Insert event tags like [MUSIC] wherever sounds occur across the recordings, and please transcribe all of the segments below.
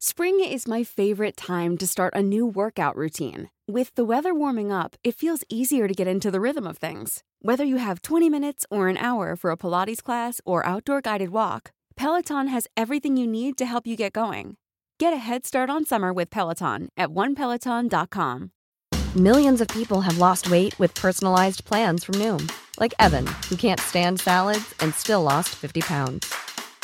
Spring is my favorite time to start a new workout routine. With the weather warming up, it feels easier to get into the rhythm of things. Whether you have 20 minutes or an hour for a Pilates class or outdoor guided walk, Peloton has everything you need to help you get going. Get a head start on summer with Peloton at onepeloton.com. Millions of people have lost weight with personalized plans from Noom, like Evan, who can't stand salads and still lost 50 pounds.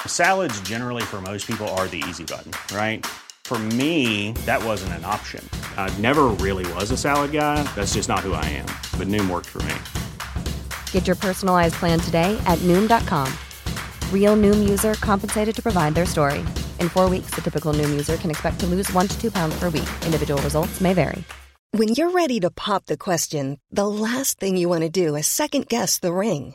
Salads, generally, for most people, are the easy button, right? For me, that wasn't an option. I never really was a salad guy. That's just not who I am. But Noom worked for me. Get your personalized plan today at Noom.com. Real Noom user compensated to provide their story. In four weeks, the typical Noom user can expect to lose one to two pounds per week. Individual results may vary. When you're ready to pop the question, the last thing you want to do is second guess the ring.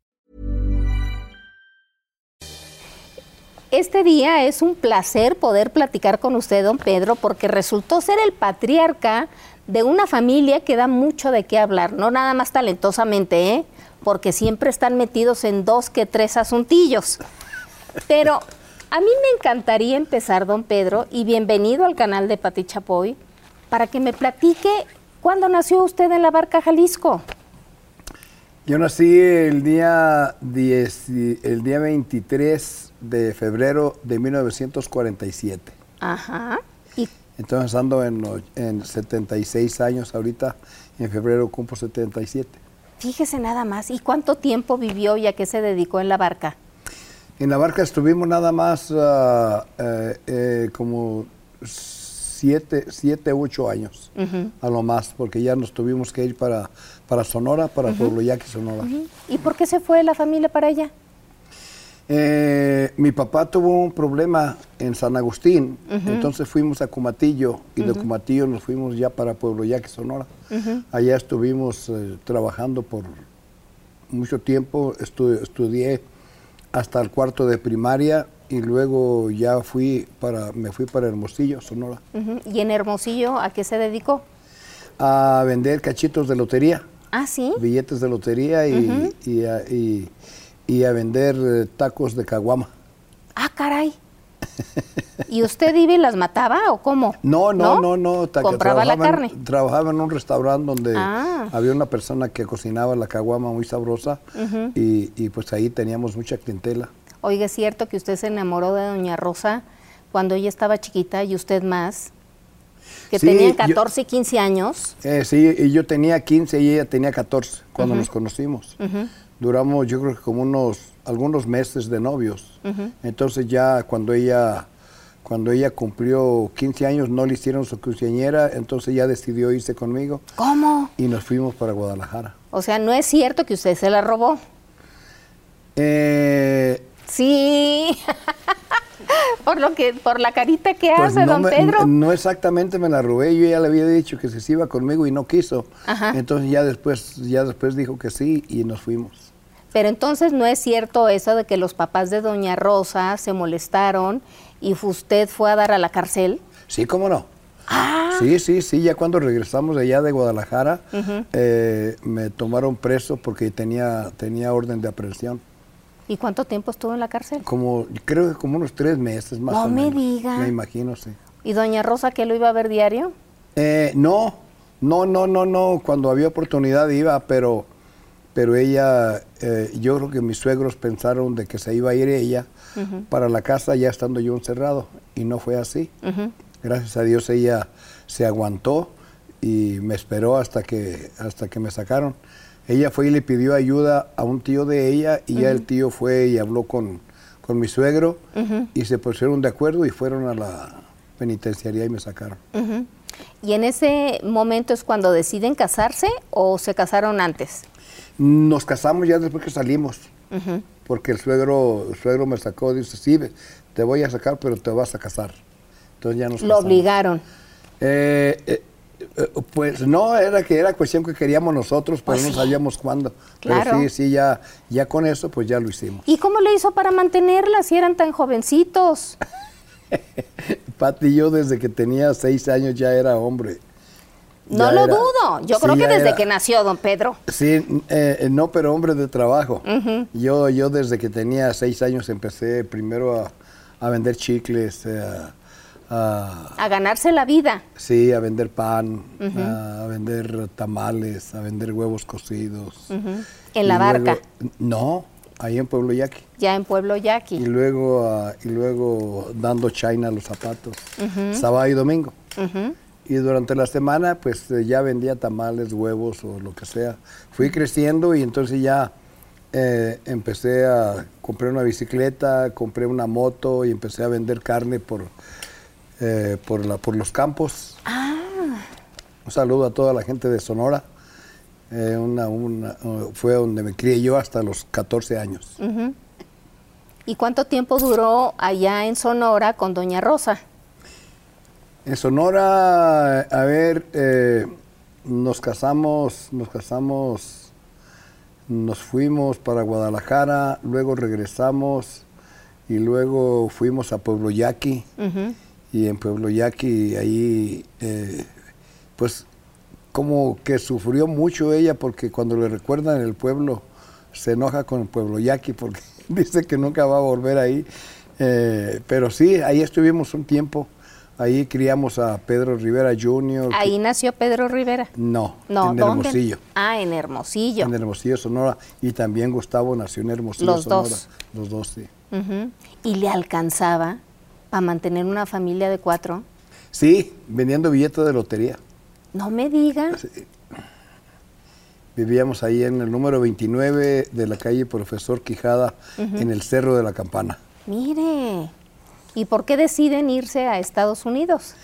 Este día es un placer poder platicar con usted, don Pedro, porque resultó ser el patriarca de una familia que da mucho de qué hablar, no nada más talentosamente, ¿eh? porque siempre están metidos en dos que tres asuntillos. Pero a mí me encantaría empezar, don Pedro, y bienvenido al canal de Pati Chapoy, para que me platique cuándo nació usted en la Barca Jalisco. Yo nací el día, 10, el día 23 de febrero de 1947. Ajá. ¿Y Entonces ando en, o- en 76 años ahorita, en febrero cumplo 77. fíjese nada más, ¿y cuánto tiempo vivió y a qué se dedicó en la barca? En la barca estuvimos nada más eh, eh, como siete, siete, ocho años, a lo más, porque ya nos tuvimos que ir para, para Sonora, para Pueblo Yaqui, Sonora. ¿Y por qué se fue la familia para allá? Eh, mi papá tuvo un problema en San Agustín, entonces fuimos a Comatillo y de Comatillo nos fuimos ya para Pueblo Yaqui, Sonora. Allá estuvimos eh, trabajando por mucho tiempo, estu- estudié hasta el cuarto de primaria y luego ya fui para, me fui para Hermosillo, Sonora. ¿Y en Hermosillo a qué se dedicó? a vender cachitos de lotería. Ah, sí. billetes de lotería y, y y- y a vender eh, tacos de caguama. Ah, caray. ¿Y usted iba y las mataba o cómo? No, no, no, no. que Compraba la carne. Trabajaba en un restaurante donde Ah. había una persona que cocinaba la caguama muy sabrosa y, y pues ahí teníamos mucha clientela. Oiga, es cierto que usted se enamoró de Doña Rosa cuando ella estaba chiquita y usted más, que Sí, tenían yo- 14 y 15 años. Eh, sí, y yo tenía 15 y ella tenía 14 cuando nos conocimos. Duramos yo creo que como unos, algunos meses de novios. Entonces ya cuando ella, cuando ella cumplió 15 años no le hicieron su quinceañera, entonces ya decidió irse conmigo ¿Cómo? y nos fuimos para Guadalajara. O sea, no es cierto que usted se la robó. Eh, Sí. [LAUGHS] por lo que, por la carita que pues hace, no, don me- Pedro. no exactamente me la robé, yo ya le había dicho que se iba conmigo y no quiso. Ajá. Entonces ya después, ya después dijo que sí y nos fuimos. Pero entonces no es cierto eso de que los papás de Doña Rosa se molestaron y usted fue a dar a la cárcel. Sí, cómo no. Ah. Sí, sí, sí, ya cuando regresamos allá de Guadalajara, eh, me tomaron preso porque tenía, tenía orden de aprehensión. ¿Y cuánto tiempo estuvo en la cárcel? Como, creo que como unos tres meses más No o me menos. diga. Me imagino, sí. ¿Y Doña Rosa que lo iba a ver diario? Eh, no, no, no, no, no, cuando había oportunidad iba, pero, pero ella, eh, yo creo que mis suegros pensaron de que se iba a ir ella para la casa ya estando yo encerrado y no fue así. Gracias a Dios ella se aguantó y me esperó hasta que, hasta que me sacaron. Ella fue y le pidió ayuda a un tío de ella y ya el tío fue y habló con, con mi suegro y se pusieron de acuerdo y fueron a la penitenciaría y me sacaron. ¿Y en ese momento es cuando deciden casarse o se casaron antes? Nos casamos ya después que salimos, porque el suegro, el suegro me sacó, dice, sí, te voy a sacar, pero te vas a casar. Entonces ya nos Lo casamos. obligaron. Eh, eh, Eh, Pues no, era que era cuestión que queríamos nosotros, pero Pues no sí. sabíamos cuándo. Claro. Pero sí, sí, ya, ya con eso, pues ya lo hicimos. ¿Y cómo le hizo para mantenerla si eran tan jovencitos? [LAUGHS] Pati yo desde que tenía seis años ya era hombre. No Ya lo era- dudo. Yo sí, creo que desde era- que nació don Pedro. Sí, eh, no, pero hombre de trabajo. yo, yo desde que tenía seis años empecé primero a, a vender chicles, eh, a, A ganarse la vida. sí, a vender pan, a vender tamales, a vender huevos cocidos. En Y la luego- barca. No, ahí en Pueblo Yaqui. Ya en Pueblo Y Yaqui. luego, ah, y luego dando China a los zapatos, sábado y domingo. Y durante la semana, pues eh, ya vendía tamales, huevos o lo que sea. Fui creciendo y entonces ya eh, empecé a comprar una bicicleta, compré una moto y empecé a vender carne por, eh, por, la, por los campos. Un saludo a toda la gente de Sonora. Eh, una- una- fue donde me crié yo hasta los 14 años. ¿Y cuánto tiempo duró allá en Sonora con doña Rosa? En Sonora, a ver, eh, nos casamos, nos casamos, nos fuimos para Guadalajara, luego regresamos y luego fuimos a Pueblo Yaqui. Y en Pueblo Yaqui, ahí, eh, pues, como que sufrió mucho ella porque cuando le recuerdan el pueblo, se enoja con el Pueblo Yaqui porque [LAUGHS] dice que nunca va a volver ahí. Eh, pero sí, ahí estuvimos un tiempo. Ahí criamos a Pedro Rivera Jr. Ahí nació Pedro Rivera. No, No, en ¿dónde? Hermosillo. Ah, en Hermosillo. En Hermosillo, Sonora. Y también Gustavo nació en Hermosillo, Los Sonora. dos. Los dos, sí. ¿Y le alcanzaba para mantener una familia de cuatro? Sí, vendiendo billetes de lotería. No me diga. Vivíamos ahí en el número 29 de la calle Profesor Quijada, en el Cerro de la Campana. Mire. ¿Y por qué deciden irse a Estados Unidos?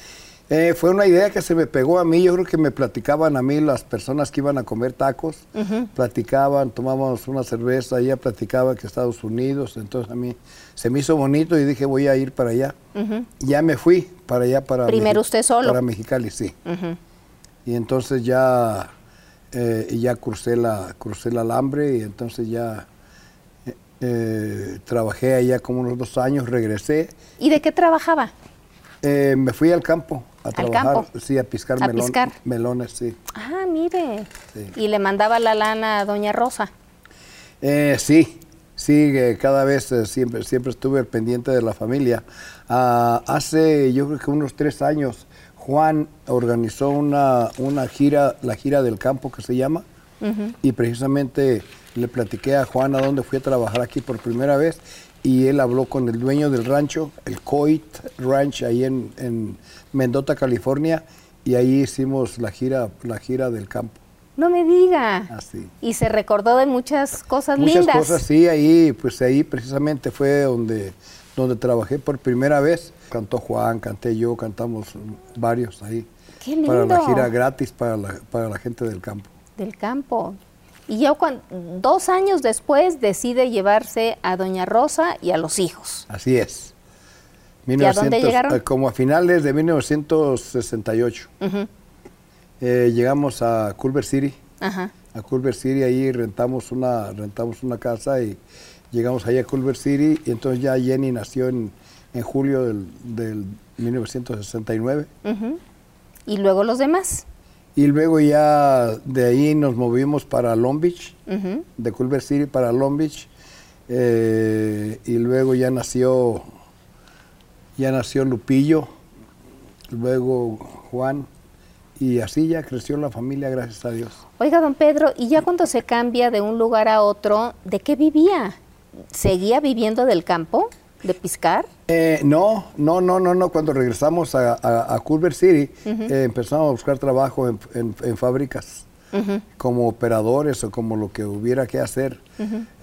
Eh, fue una idea que se me pegó a mí. Yo creo que me platicaban a mí las personas que iban a comer tacos. Platicaban, tomábamos una cerveza, ella platicaba que Estados Unidos. Entonces a mí se me hizo bonito y dije voy a ir para allá. Ya me fui para allá, para Primero usted solo. Para Mexicali, sí. Y entonces ya, eh, ya crucé, la, crucé el alambre y entonces ya eh, trabajé allá como unos dos años, regresé. ¿Y de qué trabajaba? Eh, me fui al campo a ¿Al trabajar, campo? sí, a piscar, ¿A melón- piscar? melones, sí. Ah, mire. Sí. Y le mandaba la lana a doña Rosa. Eh, sí, sí, eh, cada vez eh, siempre, siempre estuve pendiente de la familia. Ah, hace, yo creo que unos tres años, Juan organizó una, una gira, la gira del campo que se llama, y precisamente le platiqué a Juan a dónde fui a trabajar aquí por primera vez, y él habló con el dueño del rancho, el Coit Ranch, ahí en, en Mendota, California, y ahí hicimos la gira, la gira del campo. No me diga. Así. Y se recordó de muchas cosas Muchas lindas. cosas, sí, ahí, pues ahí precisamente fue donde, donde trabajé por primera vez. Cantó Juan, canté yo, cantamos varios ahí. ¡Qué Para la lindo! gira gratis para la, para la gente del campo. Del campo. Y ya cuan- dos años después decide llevarse a doña Rosa y a los hijos. Así es. ¿Y a dónde llegaron? eh, Como a finales de 1968. Eh, llegamos a Culver City. Ajá. a Culver City, ahí rentamos una, rentamos una casa y llegamos ahí a Culver City y entonces ya Jenny nació en, en julio del, del 1969 Y luego los demás. Y luego ya de ahí nos movimos para Long Beach, de Culver City para Long Beach eh, y luego ya nació, ya nació Lupillo, luego Juan y así ya creció la familia, gracias a Dios. Oiga, don Pedro, y ya cuando se cambia de un lugar a otro, ¿de qué vivía? ¿Seguía viviendo del campo? ¿De piscar? Eh, no, no, no, no, no. Cuando regresamos a, a- a Culver City, eh, empezamos a buscar trabajo en, en- en fábricas, como operadores o como lo que hubiera que hacer.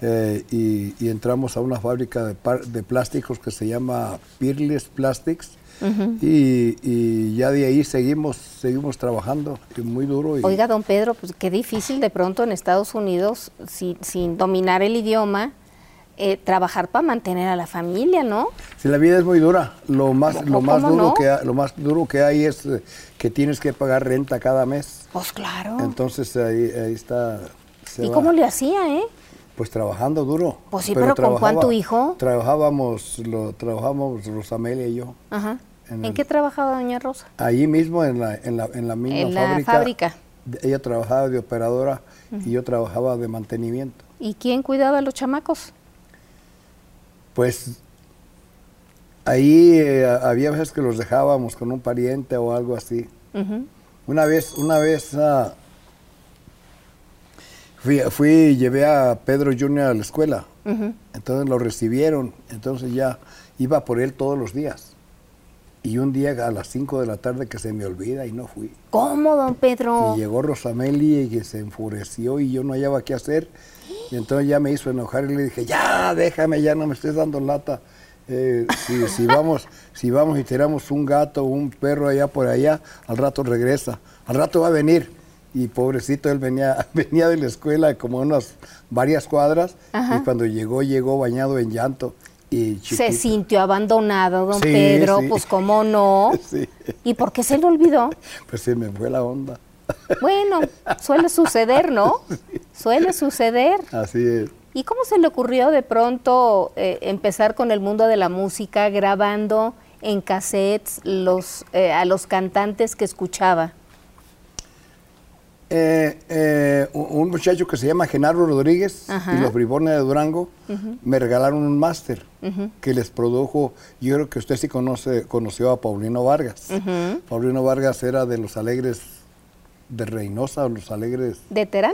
Eh, y, y entramos a una fábrica de, par- de plásticos que se llama Peerless Plastics. y, y ya de ahí seguimos, seguimos trabajando muy duro. Y, Oiga, don Pedro, pues qué difícil de pronto en Estados Unidos, sin, sin dominar el idioma, eh, trabajar para mantener a la familia, ¿no? Si la vida es muy dura, lo más, lo ¿Cómo más duro no? que ha- lo más duro que hay es eh, que tienes que pagar renta cada mes. Pues claro. Entonces ahí, ahí está. ¿Y va. cómo le hacía, eh? Pues trabajando duro. Pues sí, pero ¿con cuánto hijo? Trabajábamos, lo, trabajábamos Rosamelia y yo. Ajá. En ¿En, el- qué trabajaba doña Rosa? Allí mismo en la, en la, en la misma En la fábrica. fábrica. Ella trabajaba de operadora y yo trabajaba de mantenimiento. ¿Y quién cuidaba a los chamacos? Pues ahí eh, había veces que los dejábamos con un pariente o algo así. Una vez, una vez ah, fui, llevé a Pedro Junior a la escuela. Entonces lo recibieron. Entonces ya iba por él todos los días. Y un día a las 5 de la tarde que se me olvida y no fui. ¿Cómo, don Pedro? Y llegó Rosameli y que se enfureció y yo no hallaba qué hacer. Y entonces ya me hizo enojar y le dije, ya, déjame, ya no me estés dando lata. Eh, si, si vamos, si vamos y tiramos un gato o un perro allá por allá, al rato regresa. Al rato va a venir. Y pobrecito, él venía, [LAUGHS] venía de la escuela como unas varias cuadras y cuando llegó, llegó bañado en llanto. Y Se sintió abandonado, don Sí, Pedro. sí. Pues cómo no. [LAUGHS] Sí. ¿Y por qué se le olvidó? Pues se me fue la onda. Bueno, suele suceder, ¿no? Suele suceder. Así es. ¿Y cómo se le ocurrió de pronto eh, empezar con el mundo de la música, grabando en cassettes los, eh, a los cantantes que escuchaba? Eh, eh, un muchacho que se llama Genaro Rodríguez Ajá. y los Bribones de Durango me regalaron un máster que les produjo, yo creo que usted sí conoce, conoció a Paulino Vargas. Paulino Vargas era de los Alegres de Reynosa, o los Alegres, ¿De Terán?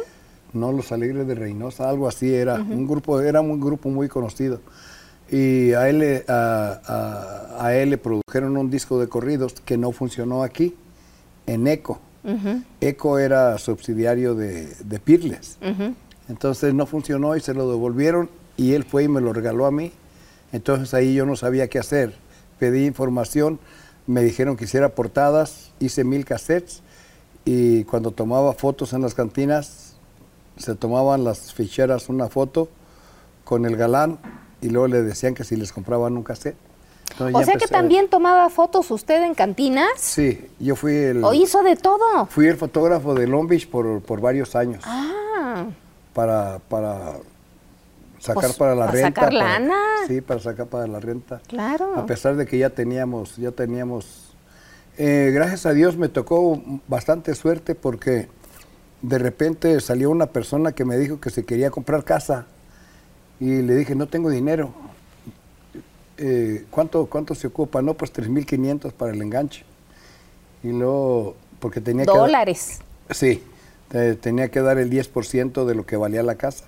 no los Alegres de Reynosa, algo así era, un grupo, era un grupo muy conocido. Y a él, le- a, a- a él le produjeron un disco de corridos que no funcionó aquí, en ECO. ECO era subsidiario de, de Pirles. Entonces no funcionó y se lo devolvieron y él fue y me lo regaló a mí. Entonces ahí yo no sabía qué hacer. Pedí información, me dijeron que hiciera portadas, hice mil cassettes y cuando tomaba fotos en las cantinas, se tomaban las ficheras una foto con el galán y luego le decían que si les compraban un cassette. Entonces O sea que también tomaba fotos usted en cantinas. Sí, yo fui el, ¿O hizo de todo? fui el fotógrafo de Long Beach por, por varios años. Ah, para, para sacar Pues, para la para renta. sacar lana. Sí, para sacar para la renta. claro. A pesar de que ya teníamos, ya teníamos, eh, gracias a Dios me tocó bastante suerte porque de repente salió una persona que me dijo que se quería comprar casa y le dije, no tengo dinero. Eh, ¿cuánto, ¿Cuánto se ocupa? No, pues 3.500 para el enganche. Y luego, porque tenía que... dar- Dólares. Sí, te- tenía que dar el 10% de lo que valía la casa.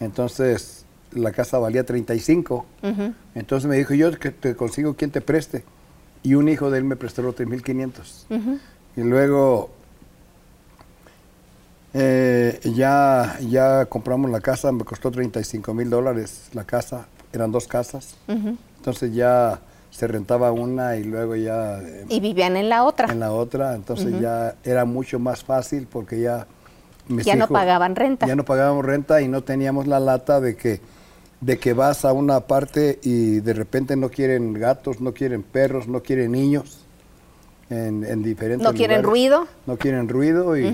Entonces, la casa valía 35. Entonces me dijo, yo que te consigo quien te preste. Y un hijo de él me prestó los 3.500. Y luego eh, ya, ya compramos la casa, me costó 35 mil dólares la casa, eran dos casas. Entonces ya se rentaba una y luego ya eh, Y vivían en la otra. en la otra, entonces ya era mucho más fácil porque ya mis Ya no pagaban renta. Ya no pagábamos renta y no teníamos la lata de que de que vas a una parte y de repente no quieren gatos, no quieren perros, no quieren niños en, en diferentes ¿No quieren lugares. ruido? No quieren ruido y,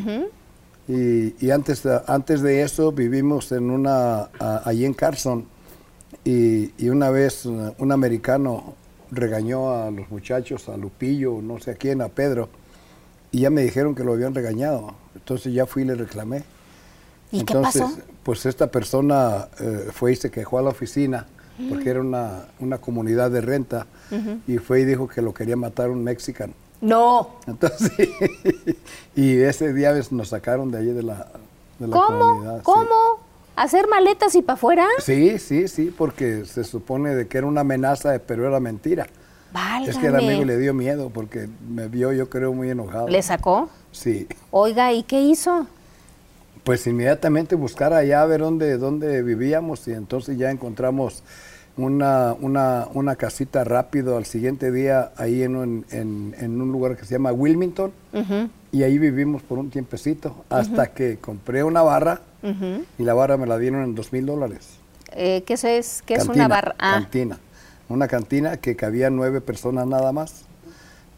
y, y antes, antes de eso vivimos en una, a- allí en Carson y, y una vez un americano regañó a los muchachos, a Lupillo, no sé a quién, a Pedro, y ya me dijeron que lo habían regañado. Entonces ya fui y le reclamé. ¿Y qué pasó? Pues esta persona eh, fue y se quejó a la oficina porque era una, una comunidad de renta y fue y dijo que lo quería matar un mexicano. No. Entonces, [LAUGHS] y ese día nos sacaron de allí de la, de la ¿Cómo? comunidad. sí. ¿Cómo? ¿Hacer maletas y para afuera? Sí, sí, sí, porque se supone de que era una amenaza, pero era mentira. Es que el Válgame. amigo le dio miedo porque me vio, yo creo, muy enojado. ¿Le sacó? Sí. Oiga, ¿y qué hizo? Pues inmediatamente buscar allá a ver dónde, dónde vivíamos y entonces ya encontramos una, una, una casita rápido al siguiente día ahí en un, en, en un lugar que se llama Wilmington y ahí vivimos por un tiempecito hasta que compré una barra y la barra me la dieron en dos mil dólares. eh, ¿qué es, qué es una barra? Ah, Cantina. Una cantina que cabía nueve personas nada más.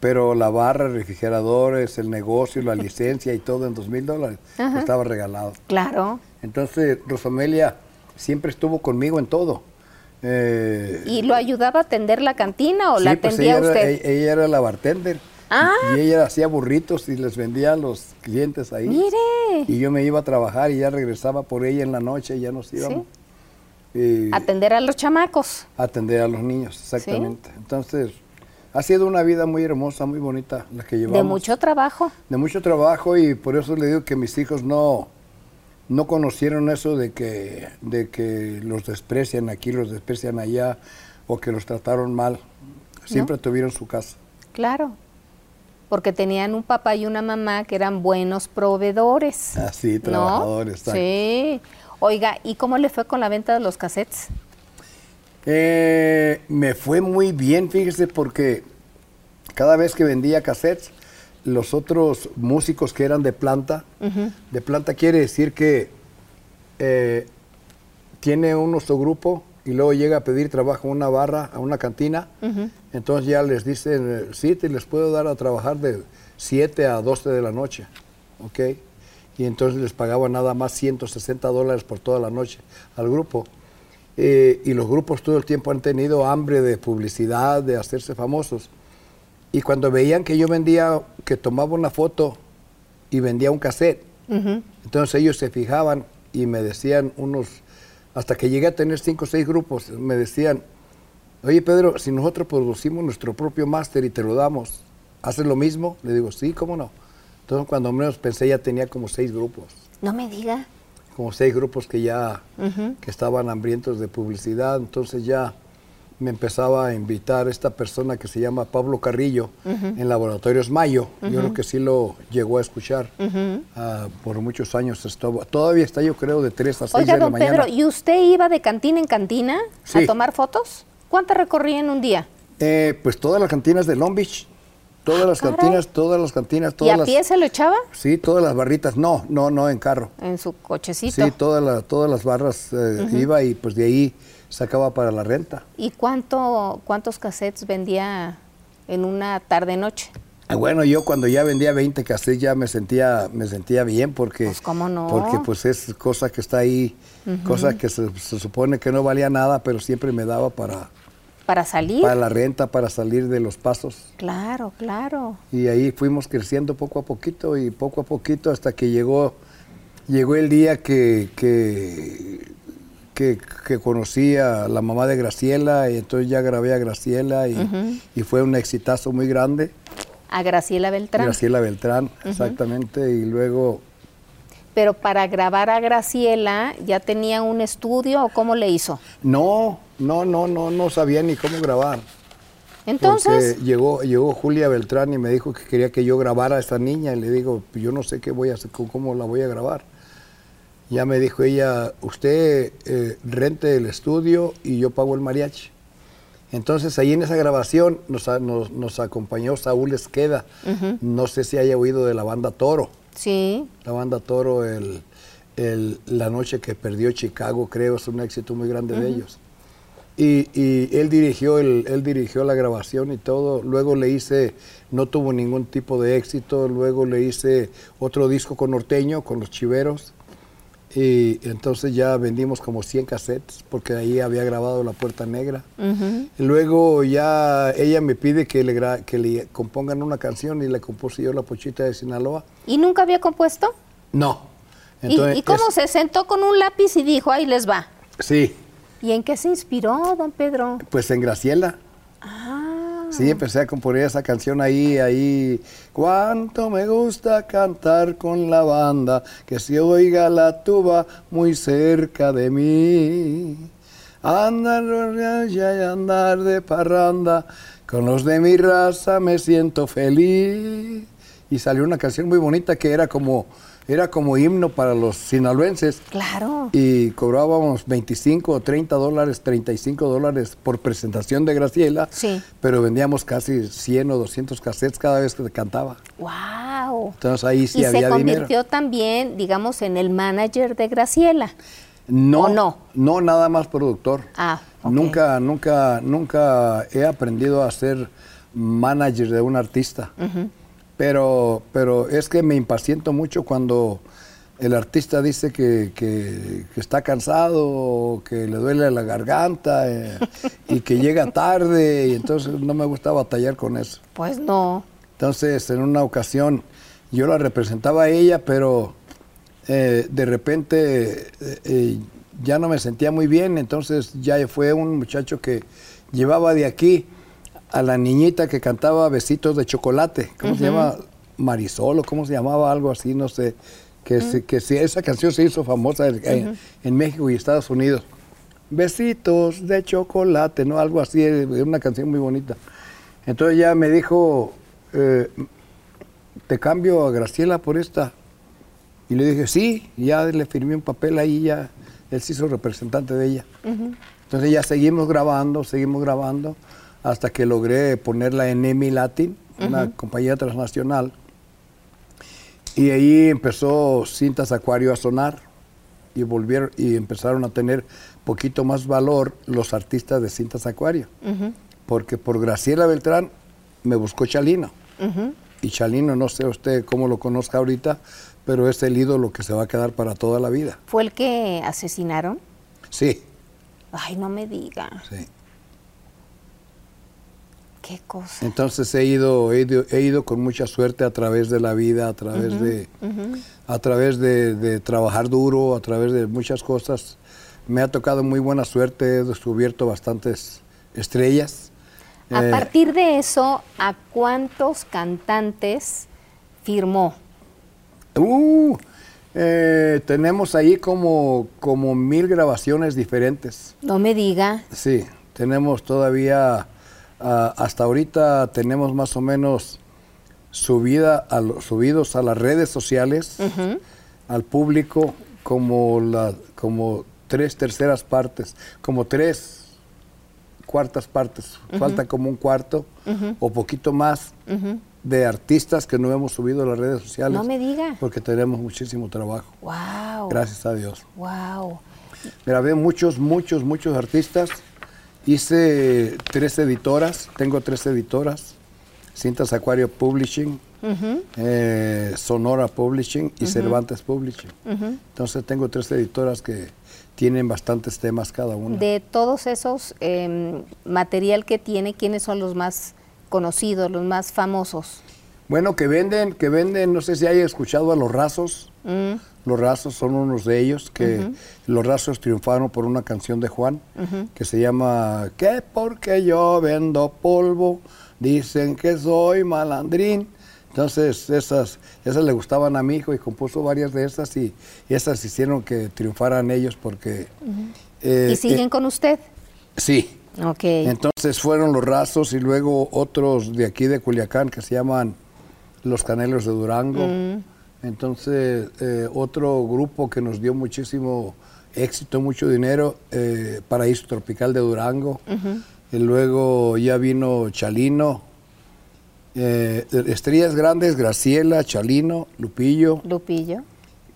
Pero la barra, refrigeradores, el negocio, la licencia y todo en dos mil dólares. Estaba regalado. claro. Entonces, Rosamelia siempre estuvo conmigo en todo. Eh, ¿Y lo ayudaba a atender la cantina o la sí, pues atendía ella, era, usted? ella- ella era la bartender. Ah. Y ella hacía burritos y les vendía a los clientes ahí. Mire, Y yo me iba a trabajar y ya regresaba por ella en la noche y ya nos íbamos. Y atender a los chamacos. atender a los niños, exactamente. Entonces, ha sido una vida muy hermosa, muy bonita la que llevamos. De mucho trabajo. De mucho trabajo y por eso le digo que mis hijos no, no conocieron eso de que, de que los desprecian aquí, los desprecian allá o que los trataron mal. Siempre tuvieron su casa. Claro. Porque tenían un papá y una mamá que eran buenos proveedores. Así, ¿no? trabajadores. exacto. Sí. Oiga, ¿y cómo le fue con la venta de los cassettes? Eh, me fue muy bien, fíjese, porque cada vez que vendía cassettes, los otros músicos que eran de planta, de planta quiere decir que eh, tiene uno su grupo y luego llega a pedir trabajo a una barra, a una cantina, entonces ya les dicen, eh, sí, te les puedo dar a trabajar de 7 a 12 de la noche, ¿ok? Y entonces les pagaban nada más 160 dólares por toda la noche al grupo. Eh, y los grupos todo el tiempo han tenido hambre de publicidad, de hacerse famosos. Y cuando veían que yo vendía, que tomaba una foto y vendía un cassette, entonces ellos se fijaban y me decían unos, hasta que llegué a tener cinco o seis grupos, me decían, oye Pedro, si nosotros producimos nuestro propio máster y te lo damos, ¿haces lo mismo? Le digo, sí, ¿cómo no? Entonces cuando menos pensé ya tenía como seis grupos No me diga. Como seis grupos que ya que estaban hambrientos de publicidad, entonces ya me empezaba a invitar esta persona que se llama Pablo Carrillo en Laboratorios Mayo, yo creo que sí lo llegó a escuchar, Ah, por muchos años estuvo, todavía está yo creo de 3 a 6 Oiga, de la don mañana. Pedro, ¿y usted iba de cantina en cantina Sí. a tomar fotos? ¿Cuántas recorría en un día? Eh, pues todas las cantinas de Long Beach, todas las caray. cantinas, todas las cantinas, ¿Y todas a las... pie se lo echaba? Sí, todas las barritas, no, no, no en carro. En su cochecito. Sí, todas las, todas las barras eh, iba y pues de ahí sacaba para la renta. ¿Y cuánto, cuántos cassettes vendía en una tarde-noche? Ah, Bueno, yo cuando ya vendía 20 cassettes ya me sentía, me sentía bien porque, Pues, ¿cómo no? porque pues es cosa que está ahí, cosa que se, se supone que no valía nada, pero siempre me daba para, ¿Para salir? para la renta, para salir de los pasos. Claro, claro. Y ahí fuimos creciendo poco a poquito y poco a poquito hasta que llegó, llegó el día que, que, que, que conocí a la mamá de Graciela y entonces ya grabé a Graciela y, y fue un exitazo muy grande. A Graciela Beltrán. Graciela Beltrán, exactamente, y luego, Pero para grabar a Graciela, ¿ya tenía un estudio o cómo le hizo? no, no, no, no, no sabía ni cómo grabar. Entonces, Porque llegó, llegó Julia Beltrán y me dijo que quería que yo grabara a esta niña y le digo, yo no sé qué voy a hacer, cómo- la voy a grabar. Ya me dijo ella, usted eh, rente el estudio y yo pago el mariachi. Entonces ahí en esa grabación nos, nos acompañó Saúl Esqueda. No sé si haya oído de la banda Toro. Sí, La banda Toro, el, el- la noche que perdió Chicago, creo, es un éxito muy grande de ellos. Y, y él, dirigió el, él dirigió la grabación y todo. Luego le hice, no tuvo ningún tipo de éxito. Luego le hice otro disco con norteño, con los chiveros. Y entonces ya vendimos como 100 cassettes, porque ahí había grabado La Puerta Negra. Y luego ya ella me pide que le, gra- que le compongan una canción y le compuse yo La Pochita de Sinaloa. ¿y nunca había compuesto? No. ¿Y- ¿Y, cómo es- se sentó con un lápiz y dijo, ahí les va? Sí, ¿Y en qué se inspiró, don Pedro? pues en Graciela. Sí, empecé a componer esa canción ahí, ahí. Cuánto me gusta cantar con la banda, que se oiga la tuba muy cerca de mí. Andar andar de parranda, con los de mi raza me siento feliz. Y salió una canción muy bonita que era como, era como himno para los sinaloenses. claro. y cobrábamos 25 o 30 dólares, 35 dólares por presentación de Graciela, Sí. pero vendíamos casi 100 o 200 cassettes cada vez que cantaba. Wow. Entonces ahí sí y había se dinero. convirtió también, digamos, en el manager de Graciela. No, ¿O no? no nada más productor. Ah. Nunca, nunca, nunca he aprendido a ser manager de un artista. Pero, pero es que me impaciento mucho cuando el artista dice que, que- que está cansado, que le duele la garganta eh, y que llega tarde y entonces no me gusta batallar con eso. Pues no. Entonces, en una ocasión, yo la representaba a ella, pero eh, de repente eh, eh, ya no me sentía muy bien, entonces ya fue un muchacho que llevaba de aquí a la niñita que cantaba Besitos de Chocolate, ¿cómo se llama? Marisol, o cómo se llamaba, algo así, no sé, que, se- que se- esa canción se hizo famosa en, México y Estados Unidos. Besitos de chocolate, ¿no? Algo así, eh, una canción muy bonita. Entonces ya me dijo, eh, te cambio a Graciela por esta. Y le dije, sí, y ya le firmé un papel ahí, ya él se hizo representante de ella. Entonces ya seguimos grabando, seguimos grabando, hasta que logré ponerla en EMI Latin, una compañía transnacional. Y ahí empezó Cintas Acuario a sonar y volvieron y empezaron a tener poquito más valor los artistas de Cintas Acuario. Porque por Graciela Beltrán me buscó Chalino. Y Chalino, no sé usted cómo lo conozca ahorita, pero es el ídolo que se va a quedar para toda la vida. ¿Fue el que asesinaron? Sí, Ay, no me diga. sí. Qué cosa. Entonces he ido, he ido, he ido con mucha suerte a través de la vida, a través de, a través de, de trabajar duro, a través de muchas cosas. Me ha tocado muy buena suerte, he descubierto bastantes estrellas. A Eh, partir de eso, ¿a cuántos cantantes firmó? Uh, eh, tenemos ahí como, como mil grabaciones diferentes. No me diga. Sí, tenemos todavía, ah, hasta ahorita tenemos más o menos subida a lo- subidos a las redes sociales, al público, como, la, como tres terceras partes, como tres cuartas partes, falta como un cuarto o poquito más de artistas que no hemos subido a las redes sociales. No me diga. Porque tenemos muchísimo trabajo, Wow. gracias a Dios. Wow. Grabé muchos, muchos, muchos artistas. Hice tres editoras, tengo tres editoras. Cintas Acuario Publishing, eh, Sonora Publishing y Cervantes Publishing. Entonces tengo tres editoras que tienen bastantes temas cada una. De todos esos em, material que tiene, ¿quiénes son los más conocidos, los más famosos? Bueno, que venden, que venden, no sé si haya escuchado a Los Rasos. Mm, Los Rasos son unos de ellos que Los Rasos triunfaron por una canción de Juan que se llama ¿Qué porque yo vendo polvo? Dicen que soy malandrín. Entonces esas, esas le gustaban a mi hijo y compuso varias de esas y, y esas hicieron que triunfaran ellos porque... eh, ¿Y siguen eh, con usted? sí. Ok. Entonces fueron los Rasos y luego otros de aquí de Culiacán que se llaman Los Canelos de Durango. Entonces eh, otro grupo que nos dio muchísimo éxito, mucho dinero, eh, Paraíso Tropical de Durango. Y luego ya vino Chalino. eh, estrellas grandes, Graciela, Chalino, Lupillo, Lupillo.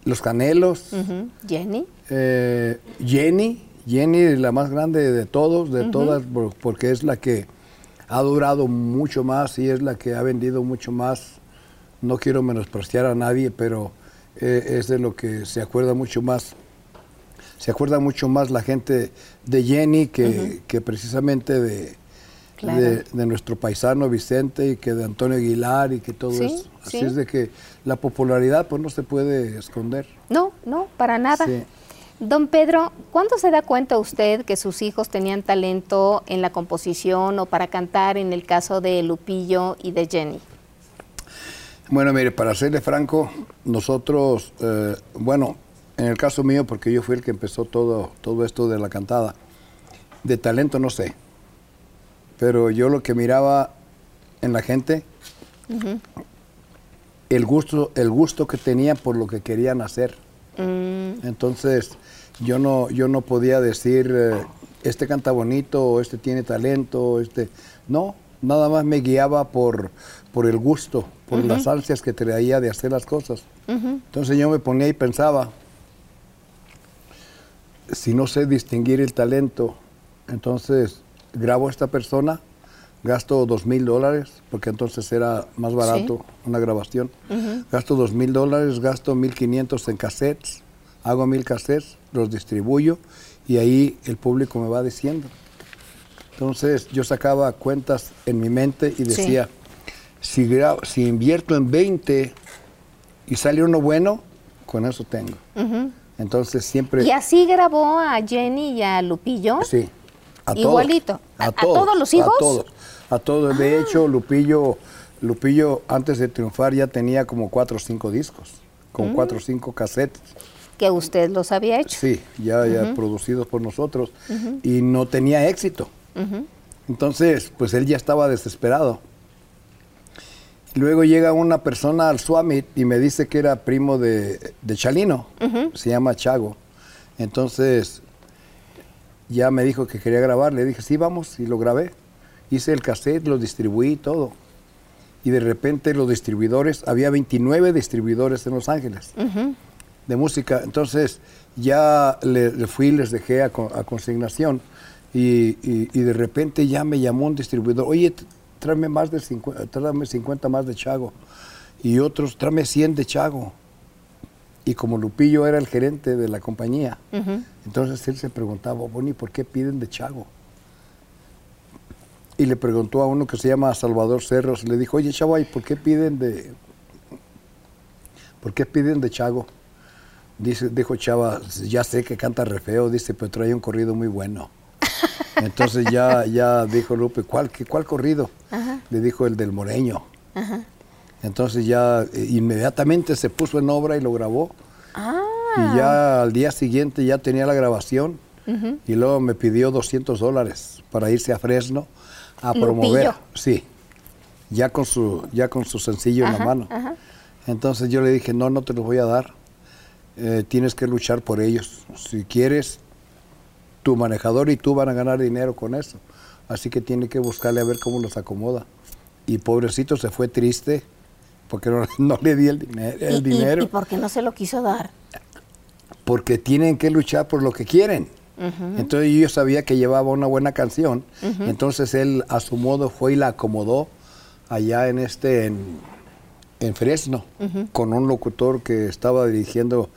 Los Canelos. Ujú. Jenny. Eh, Jenny, Jenny la más grande de todos, de todas, por- porque es la que ha durado mucho más y es la que ha vendido mucho más. No quiero menospreciar a nadie, pero eh, es de lo que se acuerda mucho más. Se acuerda mucho más la gente de Jenny que, que precisamente de, Claro. de, de nuestro paisano Vicente y que de Antonio Aguilar y que todo Sí, eso. Así sí. es de que la popularidad pues no se puede esconder. No, no, para nada. Sí. Don Pedro, ¿cuándo se da cuenta usted que sus hijos tenían talento en la composición o para cantar en el caso de Lupillo y de Jenny? Bueno, mire, para serle franco, nosotros, eh, bueno, en el caso mío, porque yo fui el que empezó todo, todo esto de la cantada, de talento no sé, pero yo lo que miraba en la gente, el gusto, el gusto que tenían por lo que querían hacer. Entonces, yo no, yo no podía decir, eh, este canta bonito, o este tiene talento, o este... No, nada más me guiaba por, por el gusto, por las ansias que traía de hacer las cosas. Entonces yo me ponía y pensaba, si no sé distinguir el talento, entonces grabo a esta persona, gasto dos mil dólares, porque entonces era más barato una grabación. Gasto dos mil dólares, gasto mil quinientos en cassettes, hago mil cassettes, los distribuyo y ahí el público me va diciendo. Entonces yo sacaba cuentas en mi mente y decía, si, gra- si invierto en 20 y sale uno bueno, con eso tengo. Entonces siempre... Y así grabó a Jenny y a Lupillo. Sí. A todos. Igualito. ¿A- a todos los hijos? Ah. A todos. A todos. De hecho, Lupillo, Lupillo, antes de triunfar, ya tenía como cuatro o cinco discos. Mm. Con cuatro o cinco cassettes. Que usted los había hecho. Sí, ya, ya producidos por nosotros. Y no tenía éxito. Entonces, pues él ya estaba desesperado. Luego llega una persona al Summit y me dice que era primo de, de Chalino, se llama Chago. Entonces, ya me dijo que quería grabar, le dije, sí, vamos, y lo grabé. Hice el cassette, lo distribuí, todo. Y de repente los distribuidores, había 29 distribuidores en Los Ángeles de música. Entonces ya le, le fui y les dejé a consignación. Y, y- y de repente ya me llamó un distribuidor, oye, tráeme más de 50, tráeme 50 más de Chago. Y otros, tráeme 100 de Chago. Y como Lupillo era el gerente de la compañía, entonces él se preguntaba, bueno, ¿y por qué piden de Chago? Y le preguntó a uno que se llama Salvador Cerros, le dijo, oye, Chavo, ¿y por qué piden de, por qué piden de Chago? Dice, dijo Chava, ya sé que canta re feo, dice, pero trae un corrido muy bueno. [LAUGHS] Entonces ya, ya dijo Lupe, ¿cuál, qué, cuál corrido? Le dijo el del Moreño. Entonces ya eh, inmediatamente se puso en obra y lo grabó. Y ya al día siguiente ya tenía la grabación y luego me pidió 200 dólares para irse a Fresno a promover. Lupillo. Sí, ya con su, ya con su sencillo en la mano. Entonces yo le dije, no, no te los voy a dar. Eh, tienes que luchar por ellos. Si quieres, tu manejador y tú van a ganar dinero con eso. Así que tiene que buscarle a ver cómo los acomoda. Y pobrecito se fue triste porque no, [LAUGHS] no le di el, diner- el ¿Y- y- dinero. ¿Y, por qué no se lo quiso dar? porque tienen que luchar por lo que quieren. Entonces yo sabía que llevaba una buena canción. Entonces él a su modo fue y la acomodó allá en este en, en Fresno con un locutor que estaba dirigiendo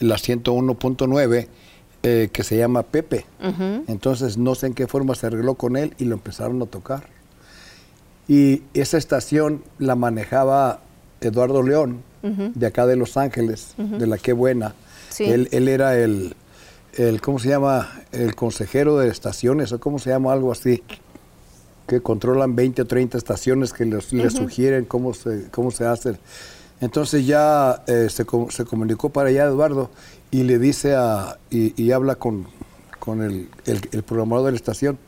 la 101.9 eh, que se llama Pepe. Entonces no sé en qué forma se arregló con él y lo empezaron a tocar. Y esa estación la manejaba Eduardo León, de acá de Los Ángeles, de la Qué Buena. Sí. Él, él era el, el, ¿cómo se llama? El consejero de estaciones, o cómo se llama, algo así, que controlan 20 o 30 estaciones que les, les sugieren cómo se, cómo se hace. Entonces ya eh, se, se comunicó para allá Eduardo y le dice a, y, y habla con, con el, el- el programador de la estación,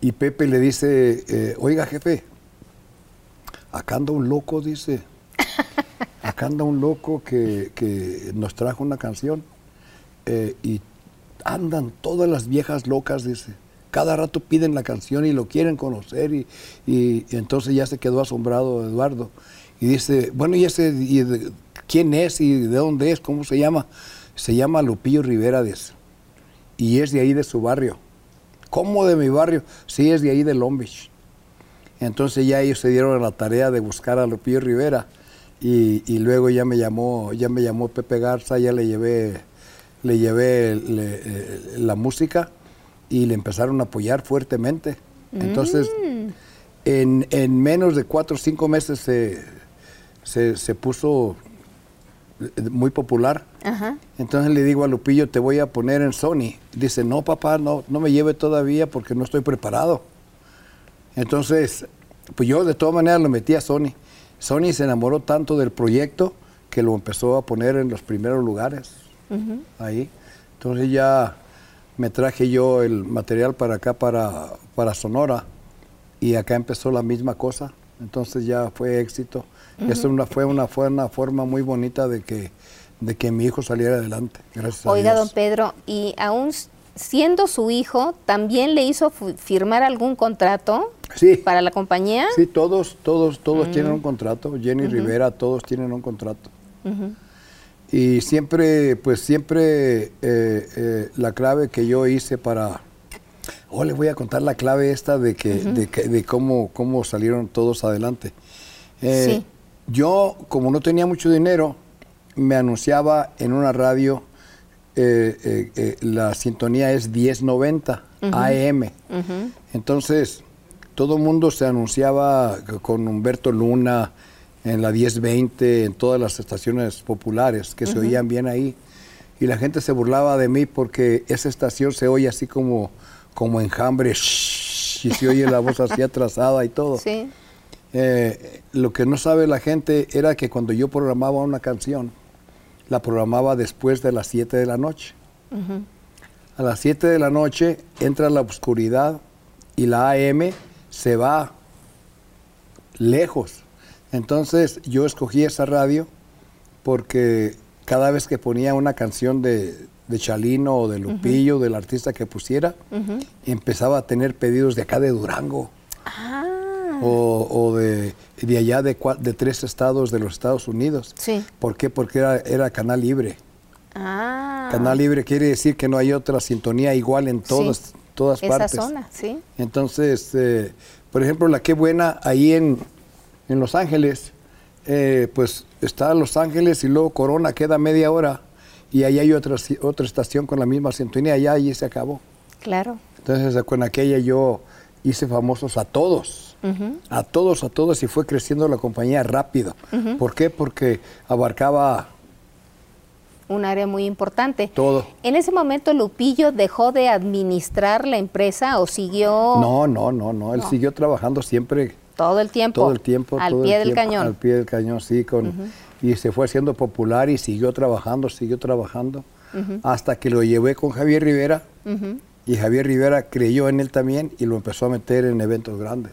y Pepe le dice, eh, oiga jefe, acá anda un loco, dice. [LAUGHS] Acá anda un loco que, que nos trajo una canción eh, y andan todas las viejas locas, dice. Cada rato piden la canción y lo quieren conocer y, y- y entonces ya se quedó asombrado Eduardo. Y dice, bueno, ¿y ese y de- quién es y de dónde es? ¿Cómo se llama? Se llama Lupillo Rivera, dice. Y es de ahí de su barrio. ¿Cómo de mi barrio? Sí, es de ahí de Long Beach. Entonces ya ellos se dieron a la tarea de buscar a Lupillo Rivera y, y luego ya me llamó, ya me llamó Pepe Garza, ya le llevé, le llevé le- eh, la música y le empezaron a apoyar fuertemente. Entonces, en, en menos de cuatro o cinco meses se, se, se puso muy popular. Entonces le digo a Lupillo, te voy a poner en Sony. Dice, no papá, no, no me lleve todavía porque no estoy preparado. Entonces, pues yo de todas maneras lo metí a Sony. Sony se enamoró tanto del proyecto que lo empezó a poner en los primeros lugares. Ahí. Entonces ya me traje yo el material para acá, para, para Sonora, y acá empezó la misma cosa. Entonces ya fue éxito. Eso una, fue, una, fue una forma muy bonita de que, de que mi hijo saliera adelante. Gracias a Oiga, Dios. don Pedro, y aún siendo su hijo, ¿también le hizo firmar algún contrato Sí. para la compañía? Sí, todos, todos, todos tienen un contrato. Jenny Rivera, todos tienen un contrato. Y siempre, pues siempre eh, eh, la clave que yo hice para... Oh, les voy a contar la clave esta de, que, de, que- de cómo, cómo salieron todos adelante. Eh, Sí. Yo, como no tenía mucho dinero, me anunciaba en una radio, eh, eh, eh, la sintonía es 1090 AM. Entonces, todo el mundo se anunciaba con Humberto Luna en la 1020, en todas las estaciones populares que se oían bien ahí. Y la gente se burlaba de mí porque esa estación se oye así como, como enjambre, shhh, [LAUGHS] y se oye la voz así atrasada y todo. Sí. Eh, lo que no sabe la gente era que cuando yo programaba una canción, la programaba después de las 7 de la noche. A las 7 de la noche entra la oscuridad y la AM se va lejos. Entonces yo escogí esa radio porque cada vez que ponía una canción de, de Chalino o de Lupillo, del artista que pusiera, empezaba a tener pedidos de acá de Durango o, o de, de allá de, de tres estados de los Estados Unidos. Sí. ¿Por qué? Porque era, era canal libre. Ah. Canal libre quiere decir que no hay otra sintonía igual en todas, Sí. todas Esa partes. zona, sí. Entonces, eh, por ejemplo, la que buena ahí en, en Los Ángeles, eh, pues está Los Ángeles y luego Corona queda media hora y ahí hay otra, otra estación con la misma sintonía, allá y se acabó. Claro. Entonces, con aquella yo hice famosos a todos, a todos, a todos, y fue creciendo la compañía rápido. ¿Por qué? Porque abarcaba Un área muy importante. todo. En ese momento, Lupillo dejó de administrar la empresa o siguió No, no, no, no, él No. siguió trabajando siempre todo el tiempo. todo el tiempo. Al todo pie el del tiempo, cañón. Al pie del cañón, sí. Con, Y se fue haciendo popular y siguió trabajando, siguió trabajando. Hasta que lo llevé con Javier Rivera. Y Javier Rivera creyó en él también y lo empezó a meter en eventos grandes.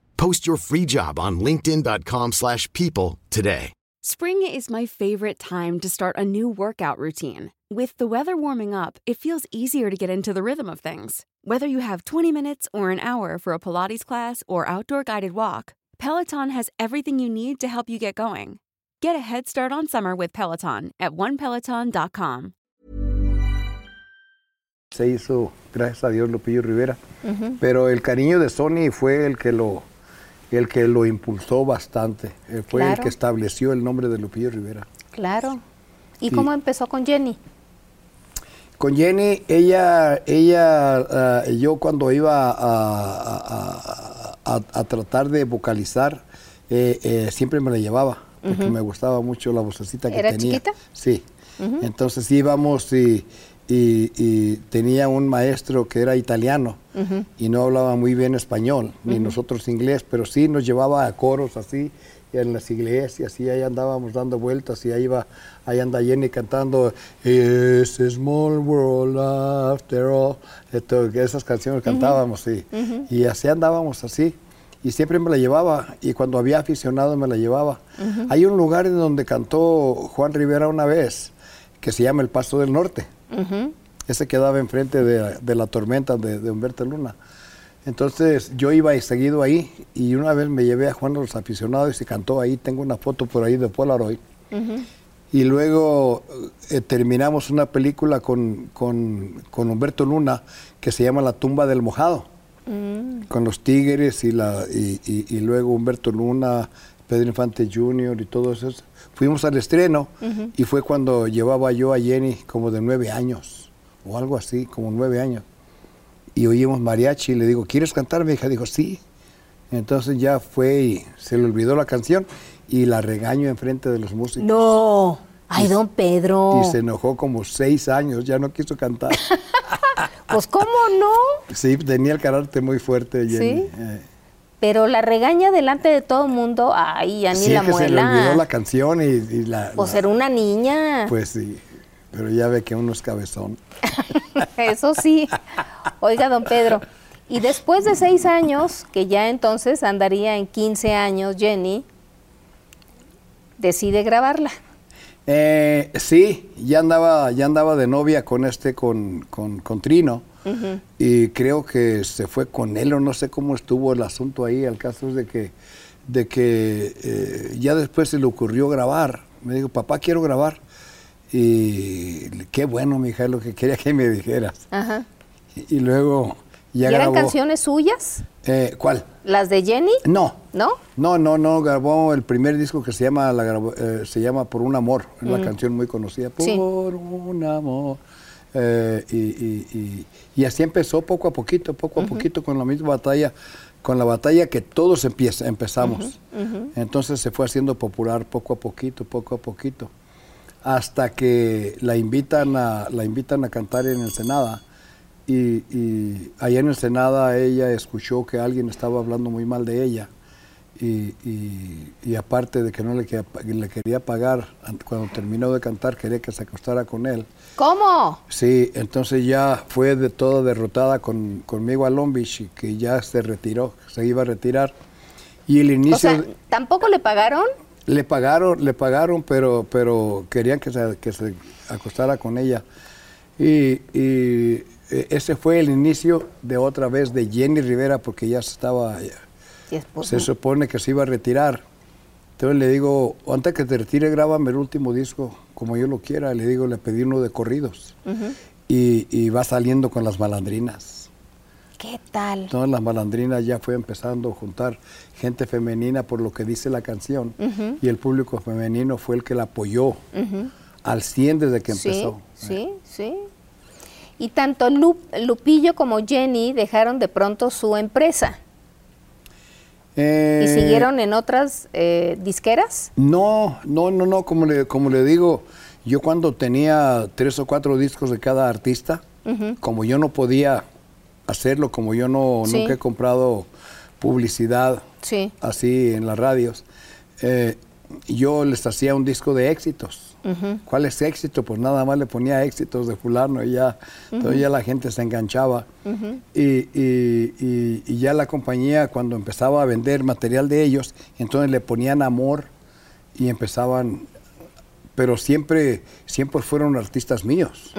Post your free job on linkedin.com/people slash people today. Spring is my favorite time to start a new workout routine. With the weather warming up, it feels easier to get into the rhythm of things. Whether you have 20 minutes or an hour for a Pilates class or outdoor guided walk, Peloton has everything you need to help you get going. Get a head start on summer with Peloton at onepeloton.com. se hizo, gracias a Dios, Lupillo Rivera. Pero el cariño de Sony fue el que lo, el que lo impulsó bastante. Eh, Fue el que estableció el nombre de Lupillo Rivera. Claro. ¿Y Sí. cómo empezó con Jenny? Con Jenny, ella, ella, ah, yo cuando iba a, a- a- tratar de vocalizar, eh, eh, siempre me la llevaba, porque me gustaba mucho la vocecita que ¿Era tenía. chiquita? Sí. Entonces íbamos y, y- y tenía un maestro que era italiano y no hablaba muy bien español, ni nosotros inglés, pero sí nos llevaba a coros así, y en las iglesias, y ahí andábamos dando vueltas, y ahí va, ahí anda Jenny cantando It's a small world after all. Esto, esas canciones cantábamos, sí. Y así andábamos así. Y siempre me la llevaba, y cuando había aficionado me la llevaba. Hay un lugar en donde cantó Juan Rivera una vez, que se llama El Paso del Norte. Ese quedaba enfrente de, de la tormenta de, de Humberto Luna. Entonces yo iba y seguido ahí y una vez me llevé a Juan de los aficionados y cantó ahí. Tengo una foto por ahí de Polaroid. Y luego eh, terminamos una película con, con- con Humberto Luna que se llama La tumba del mojado. Con los tigres y, la, y, y- y luego Humberto Luna, Pedro Infante Jr. y todo eso. Fuimos al estreno y fue cuando llevaba yo a Jenny como de nueve años o algo así, como nueve años. Y oímos mariachi y le digo, ¿quieres cantar? Mi hija dijo, sí. Entonces ya fue y se le olvidó la canción y la regaño enfrente de los músicos. No. Ay, don Pedro. Y se enojó como seis años, ya no quiso cantar. [LAUGHS] Pues, ¿cómo no? sí, tenía el carácter muy fuerte, Jenny. ¿Sí? eh, pero la regaña delante de todo el mundo, ay, ya ni Sí, la es que se le muela. olvidó la canción y, y la... Pues la- era una niña. Pues sí, pero ya ve que uno es cabezón. [LAUGHS] Eso sí. Oiga, don Pedro, y después de seis años, que ya entonces andaría en 15 años Jenny, decide grabarla. Eh, sí, ya andaba, ya andaba de novia con este, con, con, con Trino. Y creo que se fue con él o no sé cómo estuvo el asunto ahí. El caso es de que, de que eh, ya después se le ocurrió grabar. Me dijo, papá, quiero grabar. Y qué bueno, mija, es lo que quería que me dijeras. Ajá. Y, y luego ya ¿Y eran canciones suyas? Eh, ¿Cuál? ¿Las de Jenny? No. ¿No? No, no, no, grabó el primer disco que se llama, la grabó- eh, se llama Por un amor, es una canción muy conocida, Por Sí. un amor. Eh, y, y- y- y así empezó poco a poquito, poco a poquito con la misma batalla, con la batalla que todos empieza, empezamos. Entonces se fue haciendo popular poco a poquito, poco a poquito, hasta que la invitan a, la invitan a cantar en Ensenada. Y, y allá en Ensenada ella escuchó que alguien estaba hablando muy mal de ella. Y, y- y aparte de que no le, quería- le quería pagar, an- cuando terminó de cantar quería que se acostara con él. ¿Cómo? Sí, entonces ya fue de toda derrotada con, conmigo a Long Beach que ya se retiró, se iba a retirar. Y el O inicio sea, ¿tampoco le pagaron? le pagaron, le pagaron, pero, pero querían que se, que se acostara con ella. Y, y, eh, ese fue el inicio de otra vez de Jenny Rivera, porque ya estaba, Por- se supone que se iba a retirar. Entonces le digo, antes que te retire, grábame el último disco, como yo lo quiera. Le digo, le pedí uno de corridos. y, y va saliendo con las malandrinas. ¿Qué tal? Entonces las malandrinas ya fue empezando a juntar gente femenina por lo que dice la canción. Y el público femenino fue el que la apoyó al 100 desde que sí, empezó. sí, sí. Y tanto Lu- Lupillo como Jenny dejaron de pronto su empresa Eh, y siguieron en otras eh, disqueras. No, no, no, no, como le, como le digo, yo cuando tenía tres o cuatro discos de cada artista, como yo no podía hacerlo, como yo no Sí. nunca he comprado publicidad Sí. así en las radios, eh, yo les hacía un disco de éxitos. ¿Cuál es éxito? Pues nada más le ponía éxitos de fulano y ya, entonces ya la gente se enganchaba. y, y- y- y ya la compañía cuando empezaba a vender material de ellos, entonces le ponían amor y empezaban, pero siempre, siempre fueron artistas míos.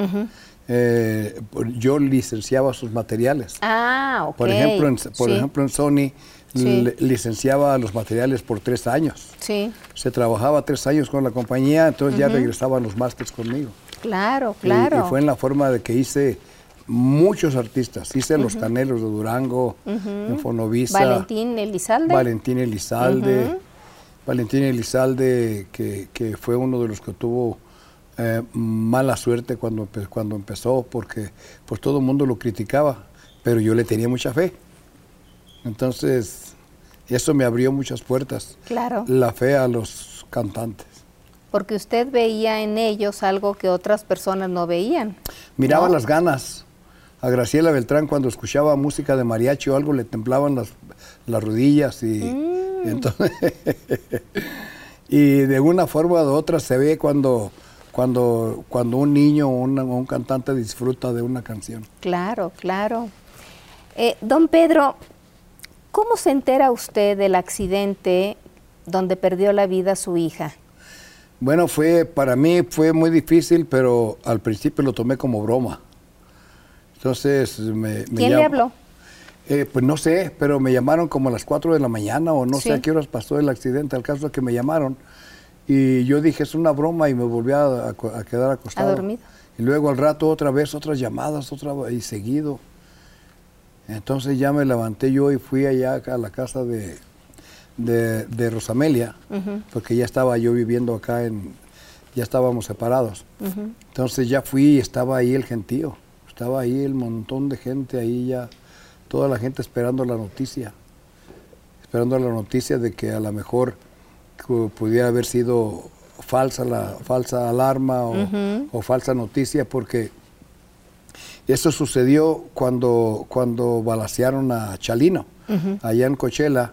Eh, yo licenciaba sus materiales. Ah, ok. Por ejemplo, en, por Sí, ejemplo, en Sony Sí. licenciaba los materiales por tres años. Sí, Se trabajaba tres años con la compañía, entonces ya regresaban los másters conmigo. claro, claro. Y, fue en la forma de que hice muchos artistas. Hice Los Canelos de Durango, en Fonovisa. Valentín Elizalde. Valentín Elizalde. Valentín Elizalde, que, que fue uno de los que tuvo eh, mala suerte cuando, cuando empezó, porque pues todo el mundo lo criticaba, pero yo le tenía mucha fe. Entonces, eso me abrió muchas puertas. Claro. La fe a los cantantes. Porque usted veía en ellos algo que otras personas no veían. Miraba ¿No? las ganas. A Graciela Beltrán cuando escuchaba música de mariachi o algo le temblaban las, las rodillas y Mm. entonces [LAUGHS] y de una forma u otra se ve cuando cuando cuando un niño o una- o un cantante disfruta de una canción. Claro, claro. Eh, don Pedro, ¿cómo se entera usted del accidente donde perdió la vida su hija? Bueno, fue para mí fue muy difícil, pero al principio lo tomé como broma. Entonces me, me ¿Quién le habló? Eh, pues no sé, pero me llamaron como a las 4 de la mañana o no Sí. sé a qué horas pasó el accidente. Al caso es que me llamaron y yo dije es una broma y me volví a, a- a quedar acostado. dormido. Y luego al rato otra vez otras llamadas, otra y seguido. Entonces ya me levanté yo y fui allá a la casa de, de, de Rosamelia, porque ya estaba yo viviendo acá en, ya estábamos separados. Entonces ya fui y estaba ahí el gentío, estaba ahí el montón de gente ahí ya, toda la gente esperando la noticia, esperando la noticia de que a lo mejor pu- pudiera haber sido falsa la falsa alarma o, o falsa noticia porque Eso sucedió cuando, cuando balacearon a Chalino, allá en Cochela.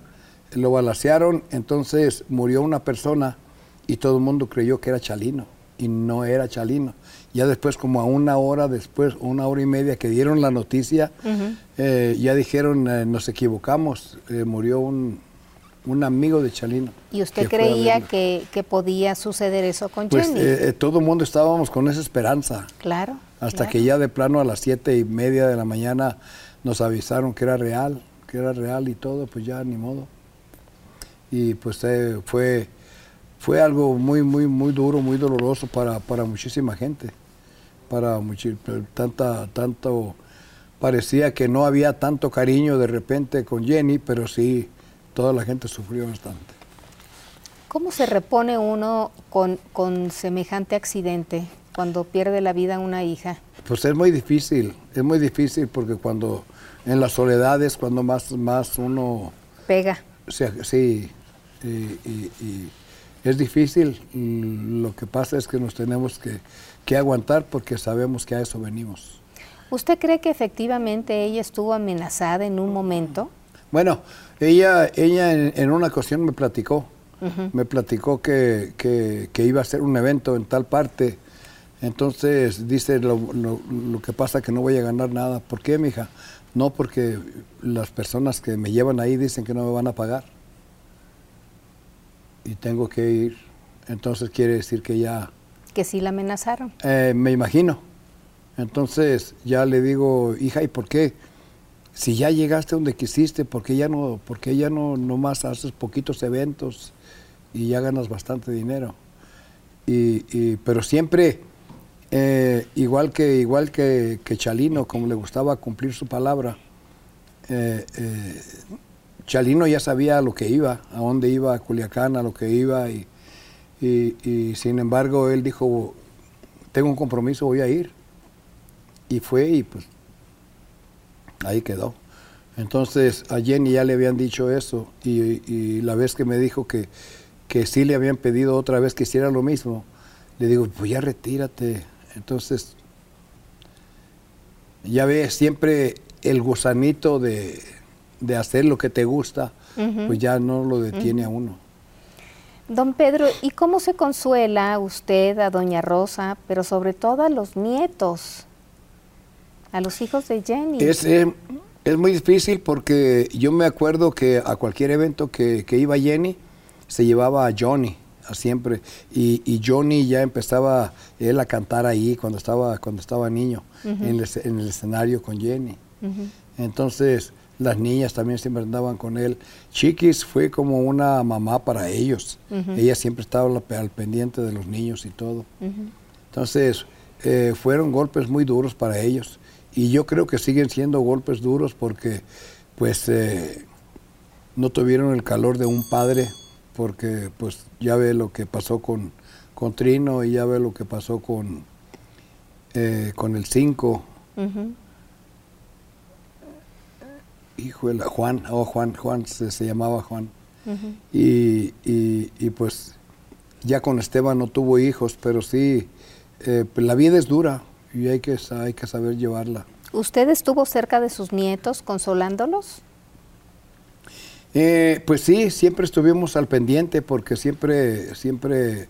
Lo balacearon, entonces murió una persona y todo el mundo creyó que era Chalino y no era Chalino. Ya después, como a una hora después, una hora y media que dieron la noticia, eh, ya dijeron, eh, nos equivocamos, eh, murió un, un amigo de Chalino. ¿Y usted que creía que, que podía suceder eso con Pues Jenny? eh, todo el mundo estábamos con esa esperanza. claro. Hasta claro. que ya de plano a las siete y media de la mañana nos avisaron que era real, que era real y todo, pues ya ni modo. Y pues eh, fue, fue algo muy, muy, muy duro, muy doloroso para, para muchísima gente. Para muchi- tanta, tanto, parecía que no había tanto cariño de repente con Jenny, pero sí, toda la gente sufrió bastante. ¿Cómo se repone uno con, con semejante accidente cuando pierde la vida una hija? Pues es muy difícil, es muy difícil porque cuando en las soledades, cuando más, más uno Pega. se- sí, y, y- y es difícil. mm, Lo que pasa es que nos tenemos que, que aguantar porque sabemos que a eso venimos. ¿Usted cree que efectivamente ella estuvo amenazada en un momento? Bueno, ella, ella en, en una ocasión me platicó, me platicó que, que- que iba a hacer un evento en tal parte. Entonces dice, lo, lo- lo que pasa que no voy a ganar nada. ¿Por qué, mija? No, porque las personas que me llevan ahí dicen que no me van a pagar. Y tengo que ir. Entonces quiere decir que ya, Que sí la amenazaron. eh, me imagino. Entonces ya le digo, hija, ¿y por qué? Si ya llegaste donde quisiste, ¿por qué ya no, por qué ya no nomás haces poquitos eventos y ya ganas bastante dinero? Y, y- pero siempre, eh, igual que igual que, Chalino, como le gustaba cumplir su palabra, eh, eh, Chalino ya sabía a lo que iba, a dónde iba, a Culiacán, a lo que iba, y sin embargo él dijo, tengo un compromiso, voy a ir. Y fue y pues ahí quedó. Entonces a Jenny ya le habían dicho eso y, y la vez que me dijo que, que sí le habían pedido otra vez que hiciera lo mismo, le digo, pues ya retírate. Entonces, ya ves, siempre el gusanito de, de hacer lo que te gusta, pues ya no lo detiene a uno. Don Pedro, ¿y cómo se consuela usted a Doña Rosa, pero sobre todo a los nietos, a los hijos de Jenny? Es, eh, es muy difícil porque yo me acuerdo que a cualquier evento que, que iba Jenny, se llevaba a Johnny, siempre. Y, y Johnny ya empezaba él a cantar ahí cuando estaba, cuando estaba niño, en, el, en el escenario con Jenny. Entonces, las niñas también siempre andaban con él. Chiquis fue como una mamá para ellos. Ella siempre estaba al, al pendiente de los niños y todo. Entonces, eh, fueron golpes muy duros para ellos. Y yo creo que siguen siendo golpes duros porque, pues, eh, no tuvieron el calor de un padre, porque, pues, ya ve lo que pasó con, con Trino y ya ve lo que pasó con, eh, con el 5. Ujú. Híjole, Juan, oh, Juan, Juan, se, se llamaba Juan. y, y- y, pues ya con Esteban no tuvo hijos, pero sí, eh, pues, la vida es dura y hay que, hay que saber llevarla. ¿Usted estuvo cerca de sus nietos consolándolos? Eh, pues sí, siempre estuvimos al pendiente porque siempre, siempre,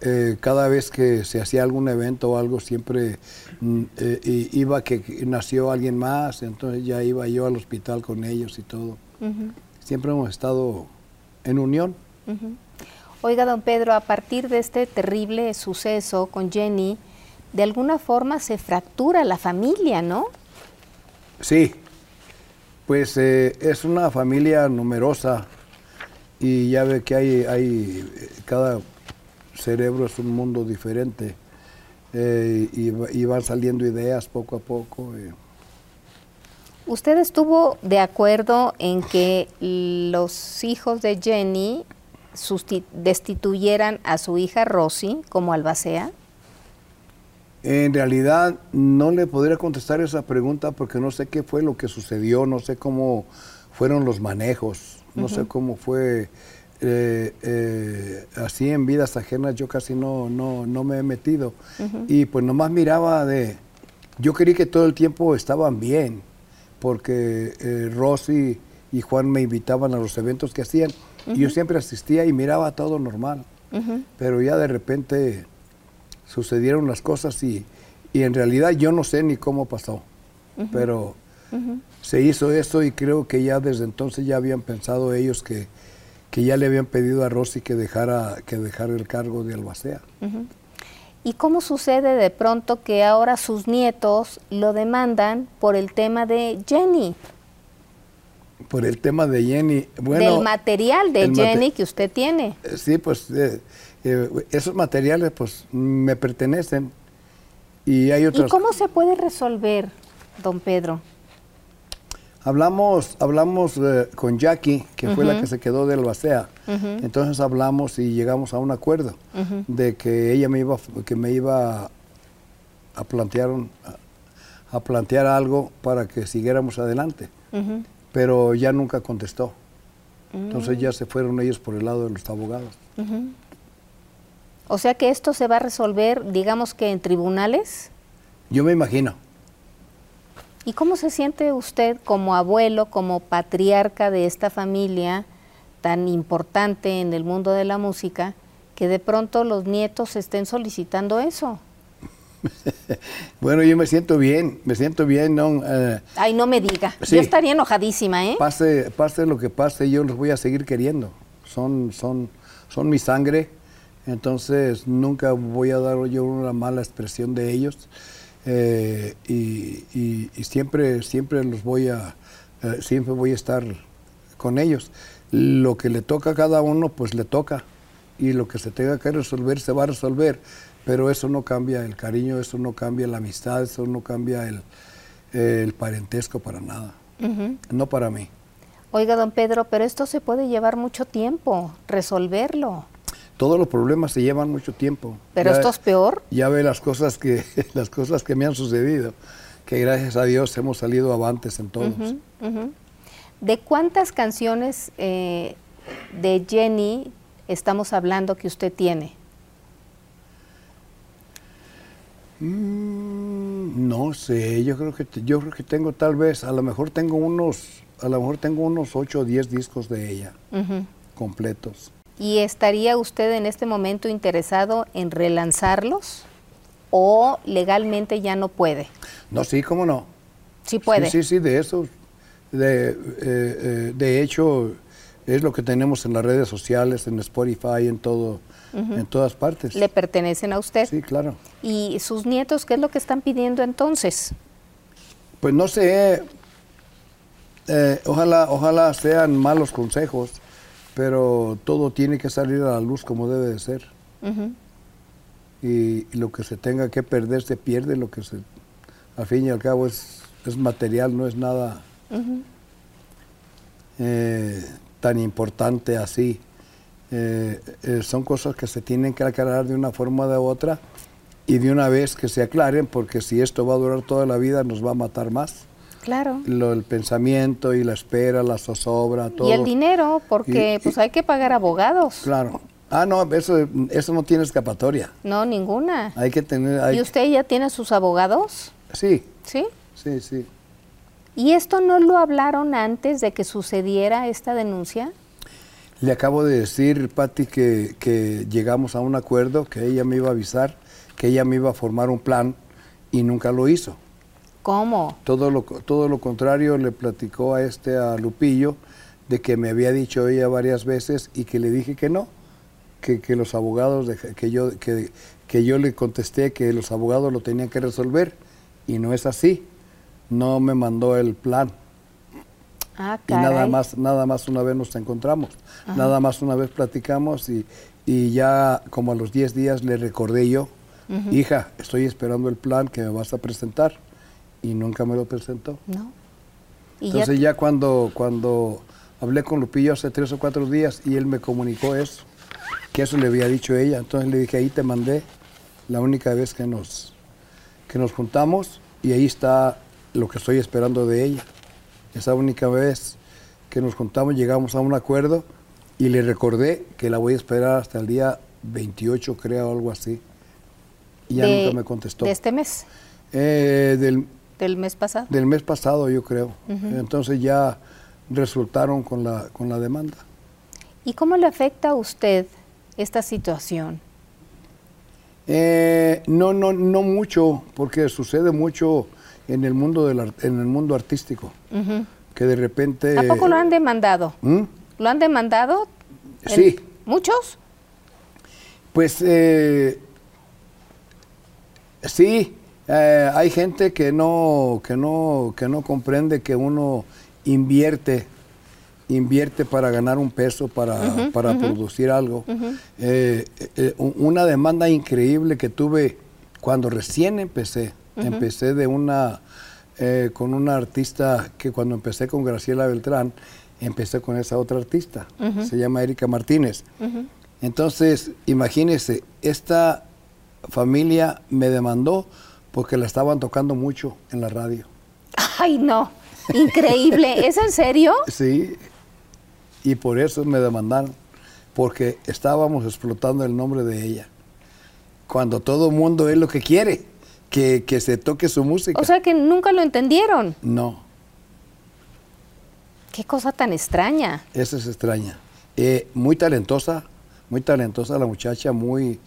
eh, cada vez que se hacía algún evento o algo, siempre mm, eh, iba que que nació alguien más, entonces ya iba yo al hospital con ellos y todo. Siempre hemos estado en unión. Oiga, don Pedro, a partir de este terrible suceso con Jenny, de alguna forma se fractura la familia, ¿no? Sí, pues eh, es una familia numerosa y ya ve que hay, hay cada cerebro es un mundo diferente eh, y, y van saliendo ideas poco a poco. eh. ¿Usted estuvo de acuerdo en que los hijos de Jenny destituyeran a su hija Rosy como albacea? En realidad no le podría contestar esa pregunta porque no sé qué fue lo que sucedió, no sé cómo fueron los manejos, no sé cómo fue. eh, eh, así en vidas ajenas yo casi no, no, no me he metido. Y pues nomás miraba de, Yo creí que todo el tiempo estaban bien, porque eh, Rosy y Juan me invitaban a los eventos que hacían y yo siempre asistía y miraba todo normal. Pero ya de repente sucedieron las cosas y, y, en realidad yo no sé ni cómo pasó. Pero se hizo eso y creo que ya desde entonces ya habían pensado ellos que, que ya le habían pedido a Rosy que dejara, que dejara el cargo de albacea. ¿Y cómo sucede de pronto que ahora sus nietos lo demandan por el tema de Jenny? Por el tema de Jenny. Bueno, Del material de Jenny que usted tiene. Sí, pues eh, eh, esos materiales pues me pertenecen y hay otros. ¿Y cómo se puede resolver, don Pedro? Hablamos, hablamos eh, con Jackie, que fue la que se quedó del Albacea. Entonces hablamos y llegamos a un acuerdo de que ella me iba, que me iba a plantear, un- a, a plantear algo para que siguiéramos adelante. Pero ya nunca contestó. Entonces ya se fueron ellos por el lado de los abogados. O sea que esto se va a resolver, digamos que en tribunales. Yo me imagino. ¿Y cómo se siente usted como abuelo, como patriarca de esta familia tan importante en el mundo de la música, que de pronto los nietos estén solicitando eso? [LAUGHS] Bueno, yo me siento bien, me siento bien, ¿no? Eh, Ay, no me diga. Sí. Yo estaría enojadísima, ¿eh? Pase, pase lo que pase, yo los voy a seguir queriendo. Son, son, son mi sangre, entonces nunca voy a dar yo una mala expresión de ellos. eh, y, y- y siempre, siempre los voy a, eh, siempre voy a estar con ellos. Lo que le toca a cada uno, pues le toca. Y lo que se tenga que resolver, se va a resolver. Pero eso no cambia el cariño, eso no cambia la amistad, eso no cambia el, el parentesco para nada. No para mí. Oiga, don Pedro, pero esto se puede llevar mucho tiempo, resolverlo. Todos los problemas se llevan mucho tiempo. Pero Ya- esto es peor. Ya ve las cosas que [LAUGHS] las cosas que me han sucedido, que gracias a Dios hemos salido avantes en todos. ¿De cuántas canciones eh, de Jenny estamos hablando que usted tiene? Mm, no sé, yo creo que yo creo que tengo tal vez, a lo mejor tengo unos, a lo mejor tengo unos 8 o 10 discos de ella completos. ¿Y estaría usted en este momento interesado en relanzarlos o legalmente ya no puede? No, sí, cómo no. Sí puede. Sí, sí, sí, de eso. De, eh, eh, de hecho, es lo que tenemos en las redes sociales, en Spotify, en todo, en todas partes. Le pertenecen a usted. Sí, claro. ¿Y sus nietos qué es lo que están pidiendo entonces? Pues no sé, eh, ojalá, ojalá sean malos consejos, pero todo tiene que salir a la luz como debe de ser. y, y lo que se tenga que perder se pierde, lo que se, al fin y al cabo es, es material, no es nada eh, tan importante así. Eh, eh, son cosas que se tienen que aclarar de una forma o de otra y de una vez que se aclaren, porque si esto va a durar toda la vida nos va a matar más. Claro. Lo, el pensamiento y la espera, la zozobra, todo. Y el dinero, porque Y- pues hay que pagar abogados. Claro. Ah, no, eso, eso no tiene escapatoria. No, ninguna. Hay que tener... hay- ¿Y usted ya tiene sus abogados? Sí, ¿Sí? sí, sí. ¿Y esto no lo hablaron antes de que sucediera esta denuncia? Le acabo de decir, Patti, que, que llegamos a un acuerdo, que ella me iba a avisar, que ella me iba a formar un plan y nunca lo hizo. ¿Cómo? Todo lo, todo lo contrario le platicó a este, a Lupillo, de que me había dicho ella varias veces y que le dije que no, que, que los abogados, deja- que yo, que, que yo le contesté que los abogados lo tenían que resolver y no es así. No me mandó el plan. Ah, Y nada más, nada más una vez nos encontramos, nada más una vez platicamos y, y ya como a los 10 días le recordé yo, hija, estoy esperando el plan que me vas a presentar y nunca me lo presentó. No. Y Entonces ya, ya cuando, cuando hablé con Lupillo hace tres o cuatro días y él me comunicó eso, que eso le había dicho ella, entonces le dije, ahí te mandé la única vez que nos, que nos juntamos y ahí está lo que estoy esperando de ella. Esa única vez que nos juntamos llegamos a un acuerdo y le recordé que la voy a esperar hasta el día 28, creo, algo así. Y ya de, nunca me contestó. de este mes. Eh, del, del mes pasado. Del mes pasado, yo creo. Entonces ya resultaron con la, con la demanda. ¿Y cómo le afecta a usted esta situación? Eh, no, no, no mucho, porque sucede mucho en el mundo del en el mundo artístico, que de repente. ¿A poco lo han demandado? ¿Mm? ¿Lo han demandado? Sí. ¿Muchos? Pues eh, sí, eh, hay gente que no, que no, que no comprende que uno invierte invierte para ganar un peso, para, para producir algo. Eh, eh, una demanda increíble que tuve cuando recién empecé. Empecé de una, con una artista que cuando empecé con Graciela Beltrán, empecé con esa otra artista, se llama Erika Martínez. Entonces, imagínense, esta familia me demandó porque la estaban tocando mucho en la radio. Ay, no. Increíble. [LAUGHS] ¿Es en serio? Sí, y por eso me demandaron, porque estábamos explotando el nombre de ella. Cuando todo el mundo es lo que quiere, que, se toque su música. O sea que nunca lo entendieron. No. Qué cosa tan extraña. Esa es extraña. Eh, muy talentosa, muy talentosa la muchacha, muy,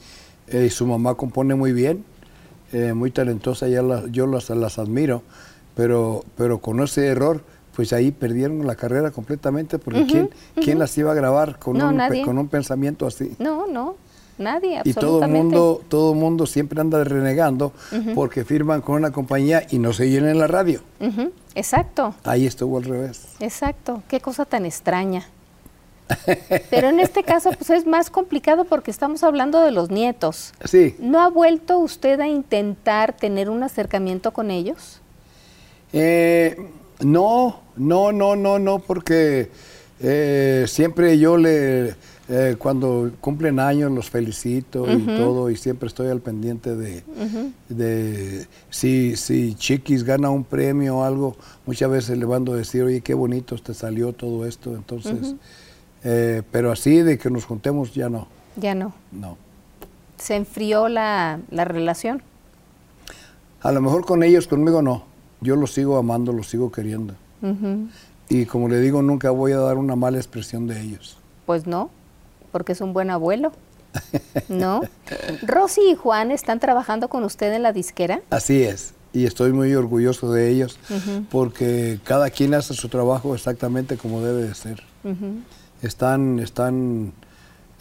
eh, su mamá compone muy bien, eh, muy talentosa, ya yo las, las admiro, pero, pero con ese error pues ahí perdieron la carrera completamente, porque ¿quién, ¿quién, las iba a grabar con, un, con un pensamiento así? No, no, nadie, Y todo el mundo, todo mundo siempre anda renegando porque firman con una compañía y no se llenan en la radio. Exacto. Ahí estuvo al revés. Exacto, qué cosa tan extraña. Pero en este caso pues es más complicado porque estamos hablando de los nietos. Sí. ¿No ha vuelto usted a intentar tener un acercamiento con ellos? Eh, no, no, no, no, no, porque eh, siempre yo le, eh, cuando cumplen años los felicito y todo, y siempre estoy al pendiente de, de si, si Chiquis gana un premio o algo, muchas veces le van a decir, oye, qué bonito te salió todo esto, entonces, eh, pero así de que nos juntemos ya no. Ya no. No. ¿Se enfrió la, la relación? A lo mejor con ellos, conmigo no yo lo sigo amando, lo sigo queriendo. Y como le digo, nunca voy a dar una mala expresión de ellos. Pues no, porque es un buen abuelo. [LAUGHS] ¿No? Rosy y Juan están trabajando con usted en la disquera. Así es. Y estoy muy orgulloso de ellos porque cada quien hace su trabajo exactamente como debe de ser. Están, están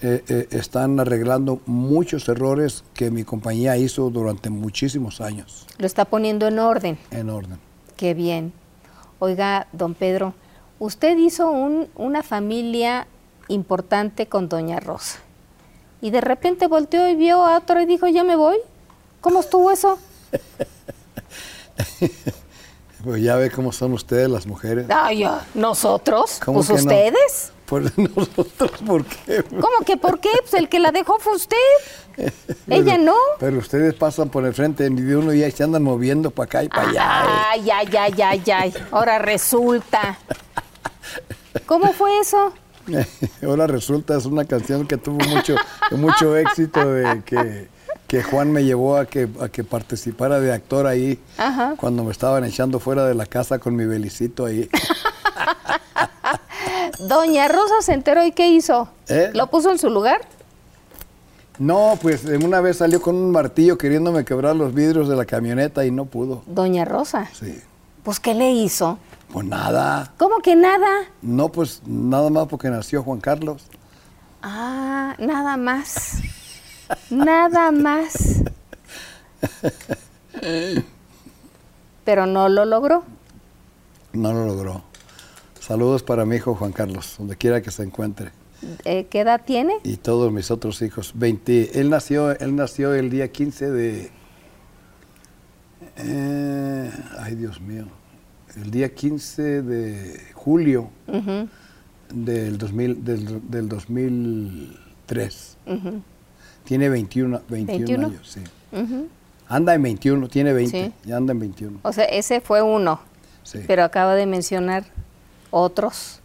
eh, eh, están arreglando muchos errores que mi compañía hizo durante muchísimos años. Lo está poniendo en orden. En orden. Qué bien. Oiga, don Pedro, usted hizo una familia importante con doña Rosa. Y de repente volteó y vio a otro y dijo, ya me voy. ¿Cómo estuvo eso? [LAUGHS] pues ya ve cómo son ustedes las mujeres. Ay, ¿nosotros? Pues ustedes. Pues [LAUGHS] nosotros, ¿por qué? ¿Cómo que por qué? Pues el que la dejó fue usted. [LAUGHS] Ella no. Pero ustedes pasan por el frente de uno y ya se andan moviendo para acá y para allá. Ay, ay, ay, ay, ay. Ahora resulta. ¿Cómo fue eso? [LAUGHS] Ahora resulta, es una canción que tuvo mucho, mucho éxito de que, que Juan me llevó a que, a que participara de actor ahí cuando me estaban echando fuera de la casa con mi belicito ahí. Doña Rosa se enteró y ¿qué hizo? ¿Eh? ¿Lo puso en su lugar? No, pues una vez salió con un martillo queriéndome quebrar los vidrios de la camioneta y no pudo. Doña Rosa. Sí. Pues ¿qué le hizo? Pues nada. ¿Cómo que nada? No, pues nada más porque nació Juan Carlos. Ah, nada más. nada más. [LAUGHS] Pero no lo logró. No lo logró. Saludos para mi hijo Juan Carlos, donde quiera que se encuentre. Eh, ¿Qué edad tiene? Y todos mis otros hijos. 20, él, nació, él nació el día 15 de... Eh, ay, Dios mío. El día 15 de julio del, 2000, del, 2003. Tiene 21, 21, años, sí. Anda en 21, tiene 20, ya anda en 21. O sea, ese fue uno. Sí. Pero acaba de mencionar ¿Otros?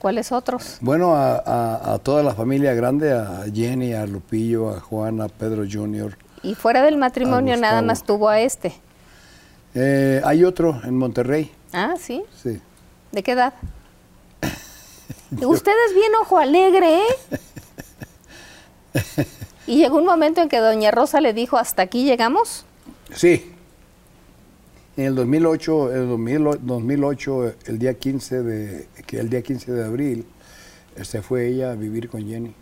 ¿Cuáles otros? Bueno, a, toda la familia grande, a Jenny, a Lupillo, a Juan, a Pedro Jr. ¿Y fuera del matrimonio nada más tuvo a este? Eh, hay otro en Monterrey. Ah, sí. Sí. ¿De qué edad? [LAUGHS] Usted es bien ojo alegre, ¿eh? [LAUGHS] Y llegó un momento en que doña Rosa le dijo, ¿hasta aquí llegamos? Sí. En el 2008, el 2000 2008, el día 15 de, que el día 15 de abril, se fue ella a vivir con Jenny.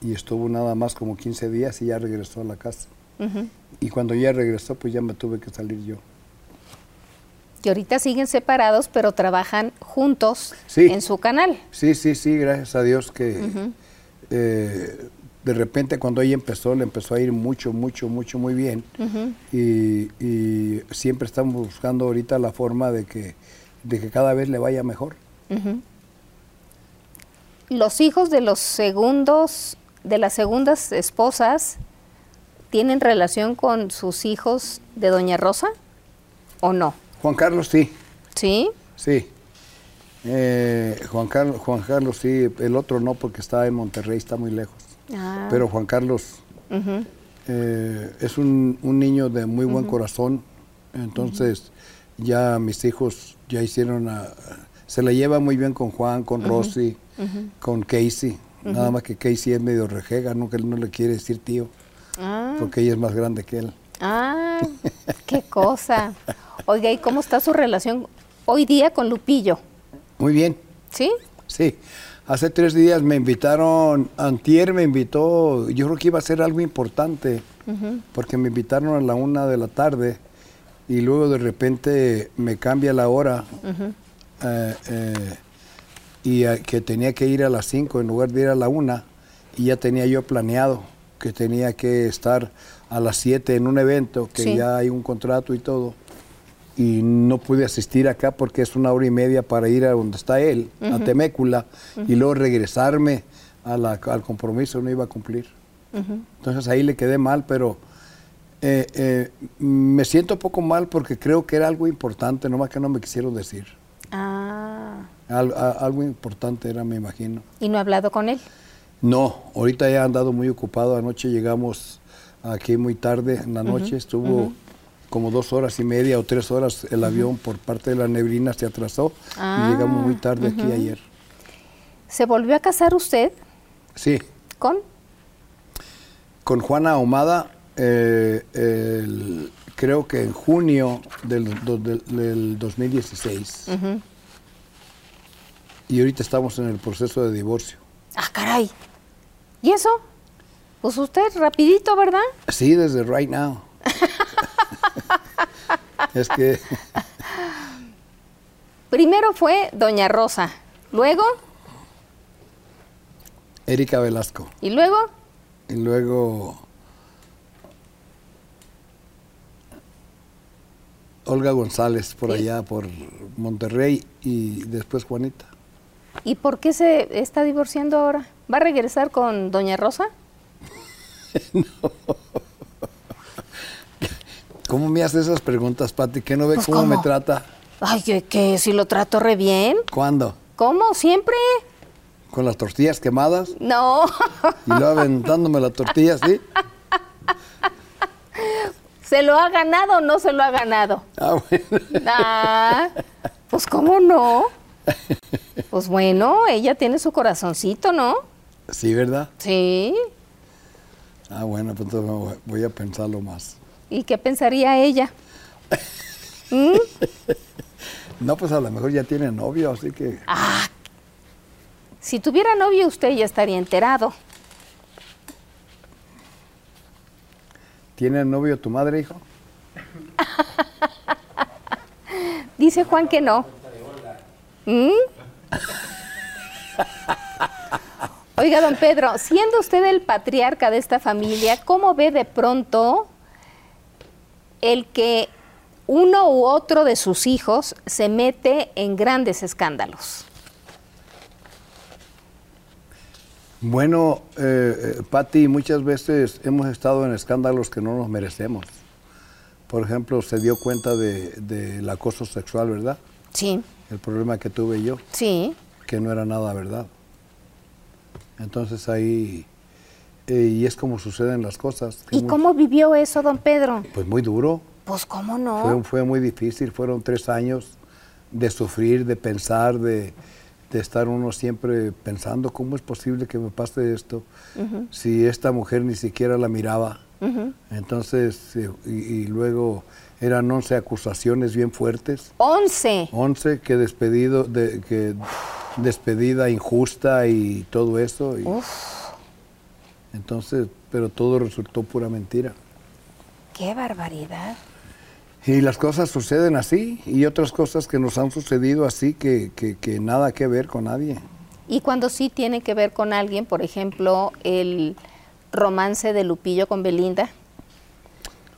Y estuvo nada más como 15 días y ya regresó a la casa. Y cuando ya regresó, pues ya me tuve que salir yo. Y ahorita siguen separados, pero trabajan juntos Sí. en su canal. Sí, sí, sí, gracias a Dios que eh, de repente cuando ella empezó, le empezó a ir mucho, mucho, mucho, muy bien. y, y siempre estamos buscando ahorita la forma de que, de que cada vez le vaya mejor. Los hijos de los segundos, de las segundas esposas, ¿tienen relación con sus hijos de doña Rosa o no? Juan Carlos sí, ¿Sí? sí. Eh, Juan, Carlos, Juan Carlos sí, el otro no porque está en Monterrey, está muy lejos. Ah, Pero Juan Carlos eh, es un, un niño de muy buen corazón, entonces ya mis hijos ya hicieron, a- se la lleva muy bien con Juan, con Rosy, con Casey, nada más que Casey es medio rejega, no, que él no le quiere decir tío, Ah, porque ella es más grande que él. ah, [LAUGHS] qué cosa. Oiga, ¿y cómo está su relación hoy día con Lupillo? Muy bien, ¿Sí? sí. Hace tres días me invitaron, Antier me invitó, yo creo que iba a ser algo importante, porque me invitaron a la una de la tarde y luego de repente me cambia la hora eh, eh, y que tenía que ir a las cinco en lugar de ir a la una y ya tenía yo planeado que tenía que estar a las siete en un evento, que Sí. ya hay un contrato y todo y no pude asistir acá porque es una hora y media para ir a donde está él, a Temécula, y luego regresarme a la- al compromiso, no iba a cumplir. Entonces ahí le quedé mal, pero eh, eh, me siento un poco mal porque creo que era algo importante, nomás que no me quisieron decir. Ah, Al- a- algo importante era, me imagino. ¿y no ha hablado con él? No, ahorita ya he andado muy ocupado. Anoche llegamos aquí muy tarde en la noche. Estuvo como dos horas y media o tres horas el avión por parte de la neblina se atrasó Ah, y llegamos muy tarde aquí ayer. ¿Se volvió a casar usted Sí, con? con Juana Ahumada, eh, el- creo que en junio del, do- del- del 2016. Y ahorita estamos en el proceso de divorcio. Ah, caray. ¿Y eso? Pues usted rapidito, ¿verdad? Sí, desde right now. Es que [LAUGHS] Primero fue Doña Rosa, luego, Erika Velasco. y luego, Y luego Olga González por Sí. allá, por Monterrey, y después Juanita. ¿y por qué se está divorciando ahora? ¿Va a regresar con Doña Rosa? [LAUGHS] ¿Cómo me hace esas preguntas, Pati? ¿Qué no ve Pues, cómo, me trata? Ay, que, que si lo trato re bien. ¿Cuándo? ¿Cómo? ¿Siempre? ¿Con las tortillas quemadas? No. [LAUGHS] Y luego aventándome la tortilla, ¿sí? ¿Se lo ha ganado o no se lo ha ganado? Ah, bueno. Ah, pues cómo no. Pues bueno, ella tiene su corazoncito, ¿no? Sí, ¿verdad? Sí. Ah, bueno, pues entonces voy a pensarlo más. ¿Y qué pensaría ella? [LAUGHS] No, pues a lo mejor ya tiene novio, así que... Ah, si tuviera novio usted ya estaría enterado. ¿Tiene novio tu madre, hijo? [LAUGHS] Dice Juan que no. ¿Mm? Oiga, don Pedro, siendo usted el patriarca de esta familia, ¿cómo ve de pronto el que uno u otro de sus hijos se mete en grandes escándalos? Bueno, eh, eh, Patti, muchas veces hemos estado en escándalos que no nos merecemos. Por ejemplo, se dio cuenta de- del acoso sexual, ¿verdad? Sí, El problema que tuve yo, sí. que no era nada verdad. Entonces ahí, eh, y es como suceden las cosas. ¿Y cómo vivió eso, don Pedro? Pues muy duro. Pues cómo no. Fue, fue muy difícil, fueron tres años de sufrir, de pensar, de, de estar uno siempre pensando cómo es posible que me pase esto si esta mujer ni siquiera la miraba. Entonces, eh, y, y luego eran 11 acusaciones bien fuertes. 11. 11 que despedido, de, que despedida injusta y todo eso. y- entonces, pero todo resultó pura mentira. Qué barbaridad. Y las cosas suceden así y otras cosas que nos han sucedido así que, que- que nada que ver con nadie. Y cuando sí tiene que ver con alguien, por ejemplo, el romance de Lupillo con Belinda.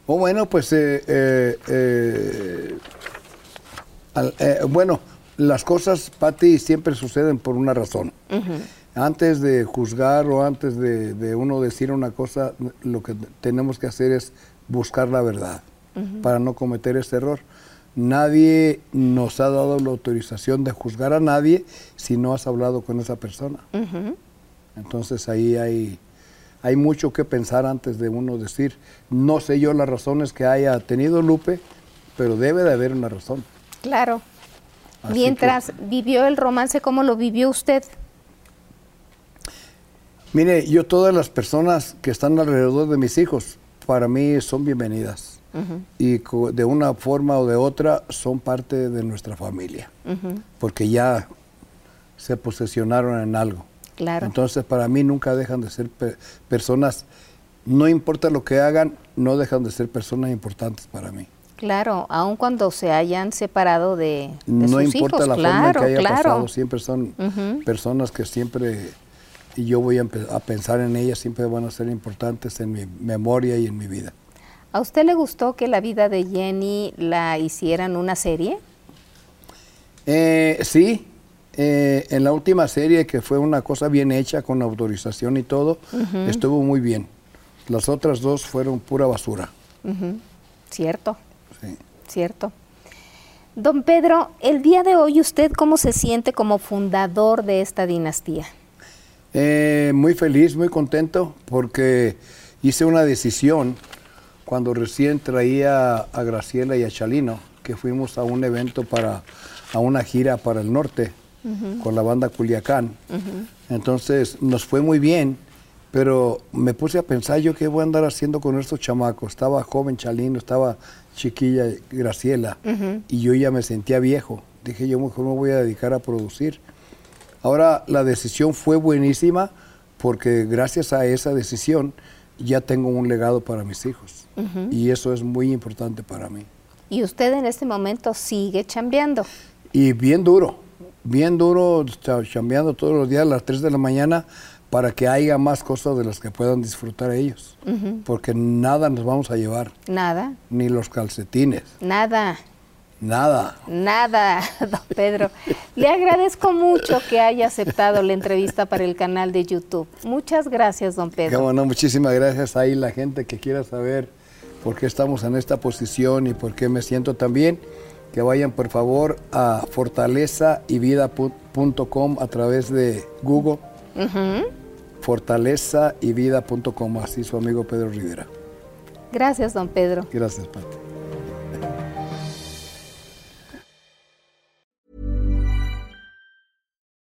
O bueno, pues eh, eh, eh, al- eh, bueno, las cosas, Patti, siempre suceden por una razón. Antes de juzgar o antes de, de uno decir una cosa, lo que tenemos que hacer es buscar la verdad para no cometer ese error. Nadie nos ha dado la autorización de juzgar a nadie si no has hablado con esa persona. Entonces ahí hay, hay mucho que pensar antes de uno decir, no sé yo las razones que haya tenido Lupe, pero debe de haber una razón. Claro. Así Mientras vivió el romance, ¿cómo lo vivió usted? Mire, yo todas las personas que están alrededor de mis hijos, para mí son bienvenidas. Y de una forma o de otra son parte de nuestra familia, porque ya se posesionaron en algo. Claro. Entonces, para mí nunca dejan de ser pe- personas, no importa lo que hagan, no dejan de ser personas importantes para mí. Claro, aun cuando se hayan separado de, de no sus importa la forma en claro, que haya claro. pasado, siempre son personas que siempre, y yo voy a, pensar en ellas, siempre van a ser importantes en mi memoria y en mi vida. ¿A usted le gustó que la vida de Jenny la hicieran una serie? Eh, sí, eh, en la última serie, que fue una cosa bien hecha, con autorización y todo, estuvo muy bien. Las otras dos fueron pura basura. Cierto, sí. cierto. Don Pedro, el día de hoy usted cómo se siente como fundador de esta dinastía? Eh, muy feliz, muy contento, porque hice una decisión cuando recién traía a Graciela y a Chalino, que fuimos a un evento para, a una gira para el norte con la banda Culiacán. Entonces nos fue muy bien, pero me puse a pensar yo qué voy a andar haciendo con estos chamacos. Estaba joven Chalino, estaba chiquilla Graciela, y yo ya me sentía viejo. Dije yo mejor me voy a dedicar a producir. Ahora la decisión fue buenísima porque gracias a esa decisión ya tengo un legado para mis hijos. Y eso es muy importante para mí. Y usted en este momento sigue chambeando. Y bien duro, bien duro, cha- chambeando todos los días a las 3 de la mañana para que haya más cosas de las que puedan disfrutar ellos. Porque nada nos vamos a llevar, Nada, ni los calcetines, nada, nada. nada, [LAUGHS] don Pedro. Le agradezco mucho que haya aceptado la entrevista para el canal de YouTube. Muchas gracias, don Pedro. Cómo no, muchísimas gracias ahí la gente que quiera saber por qué estamos en esta posición y por qué me siento tan bien. Que vayan por favor a fortalezayvida.com a través de Google. Fortalezayvida.com, así su amigo Pedro Rivera. Gracias, don Pedro. Gracias, Pati.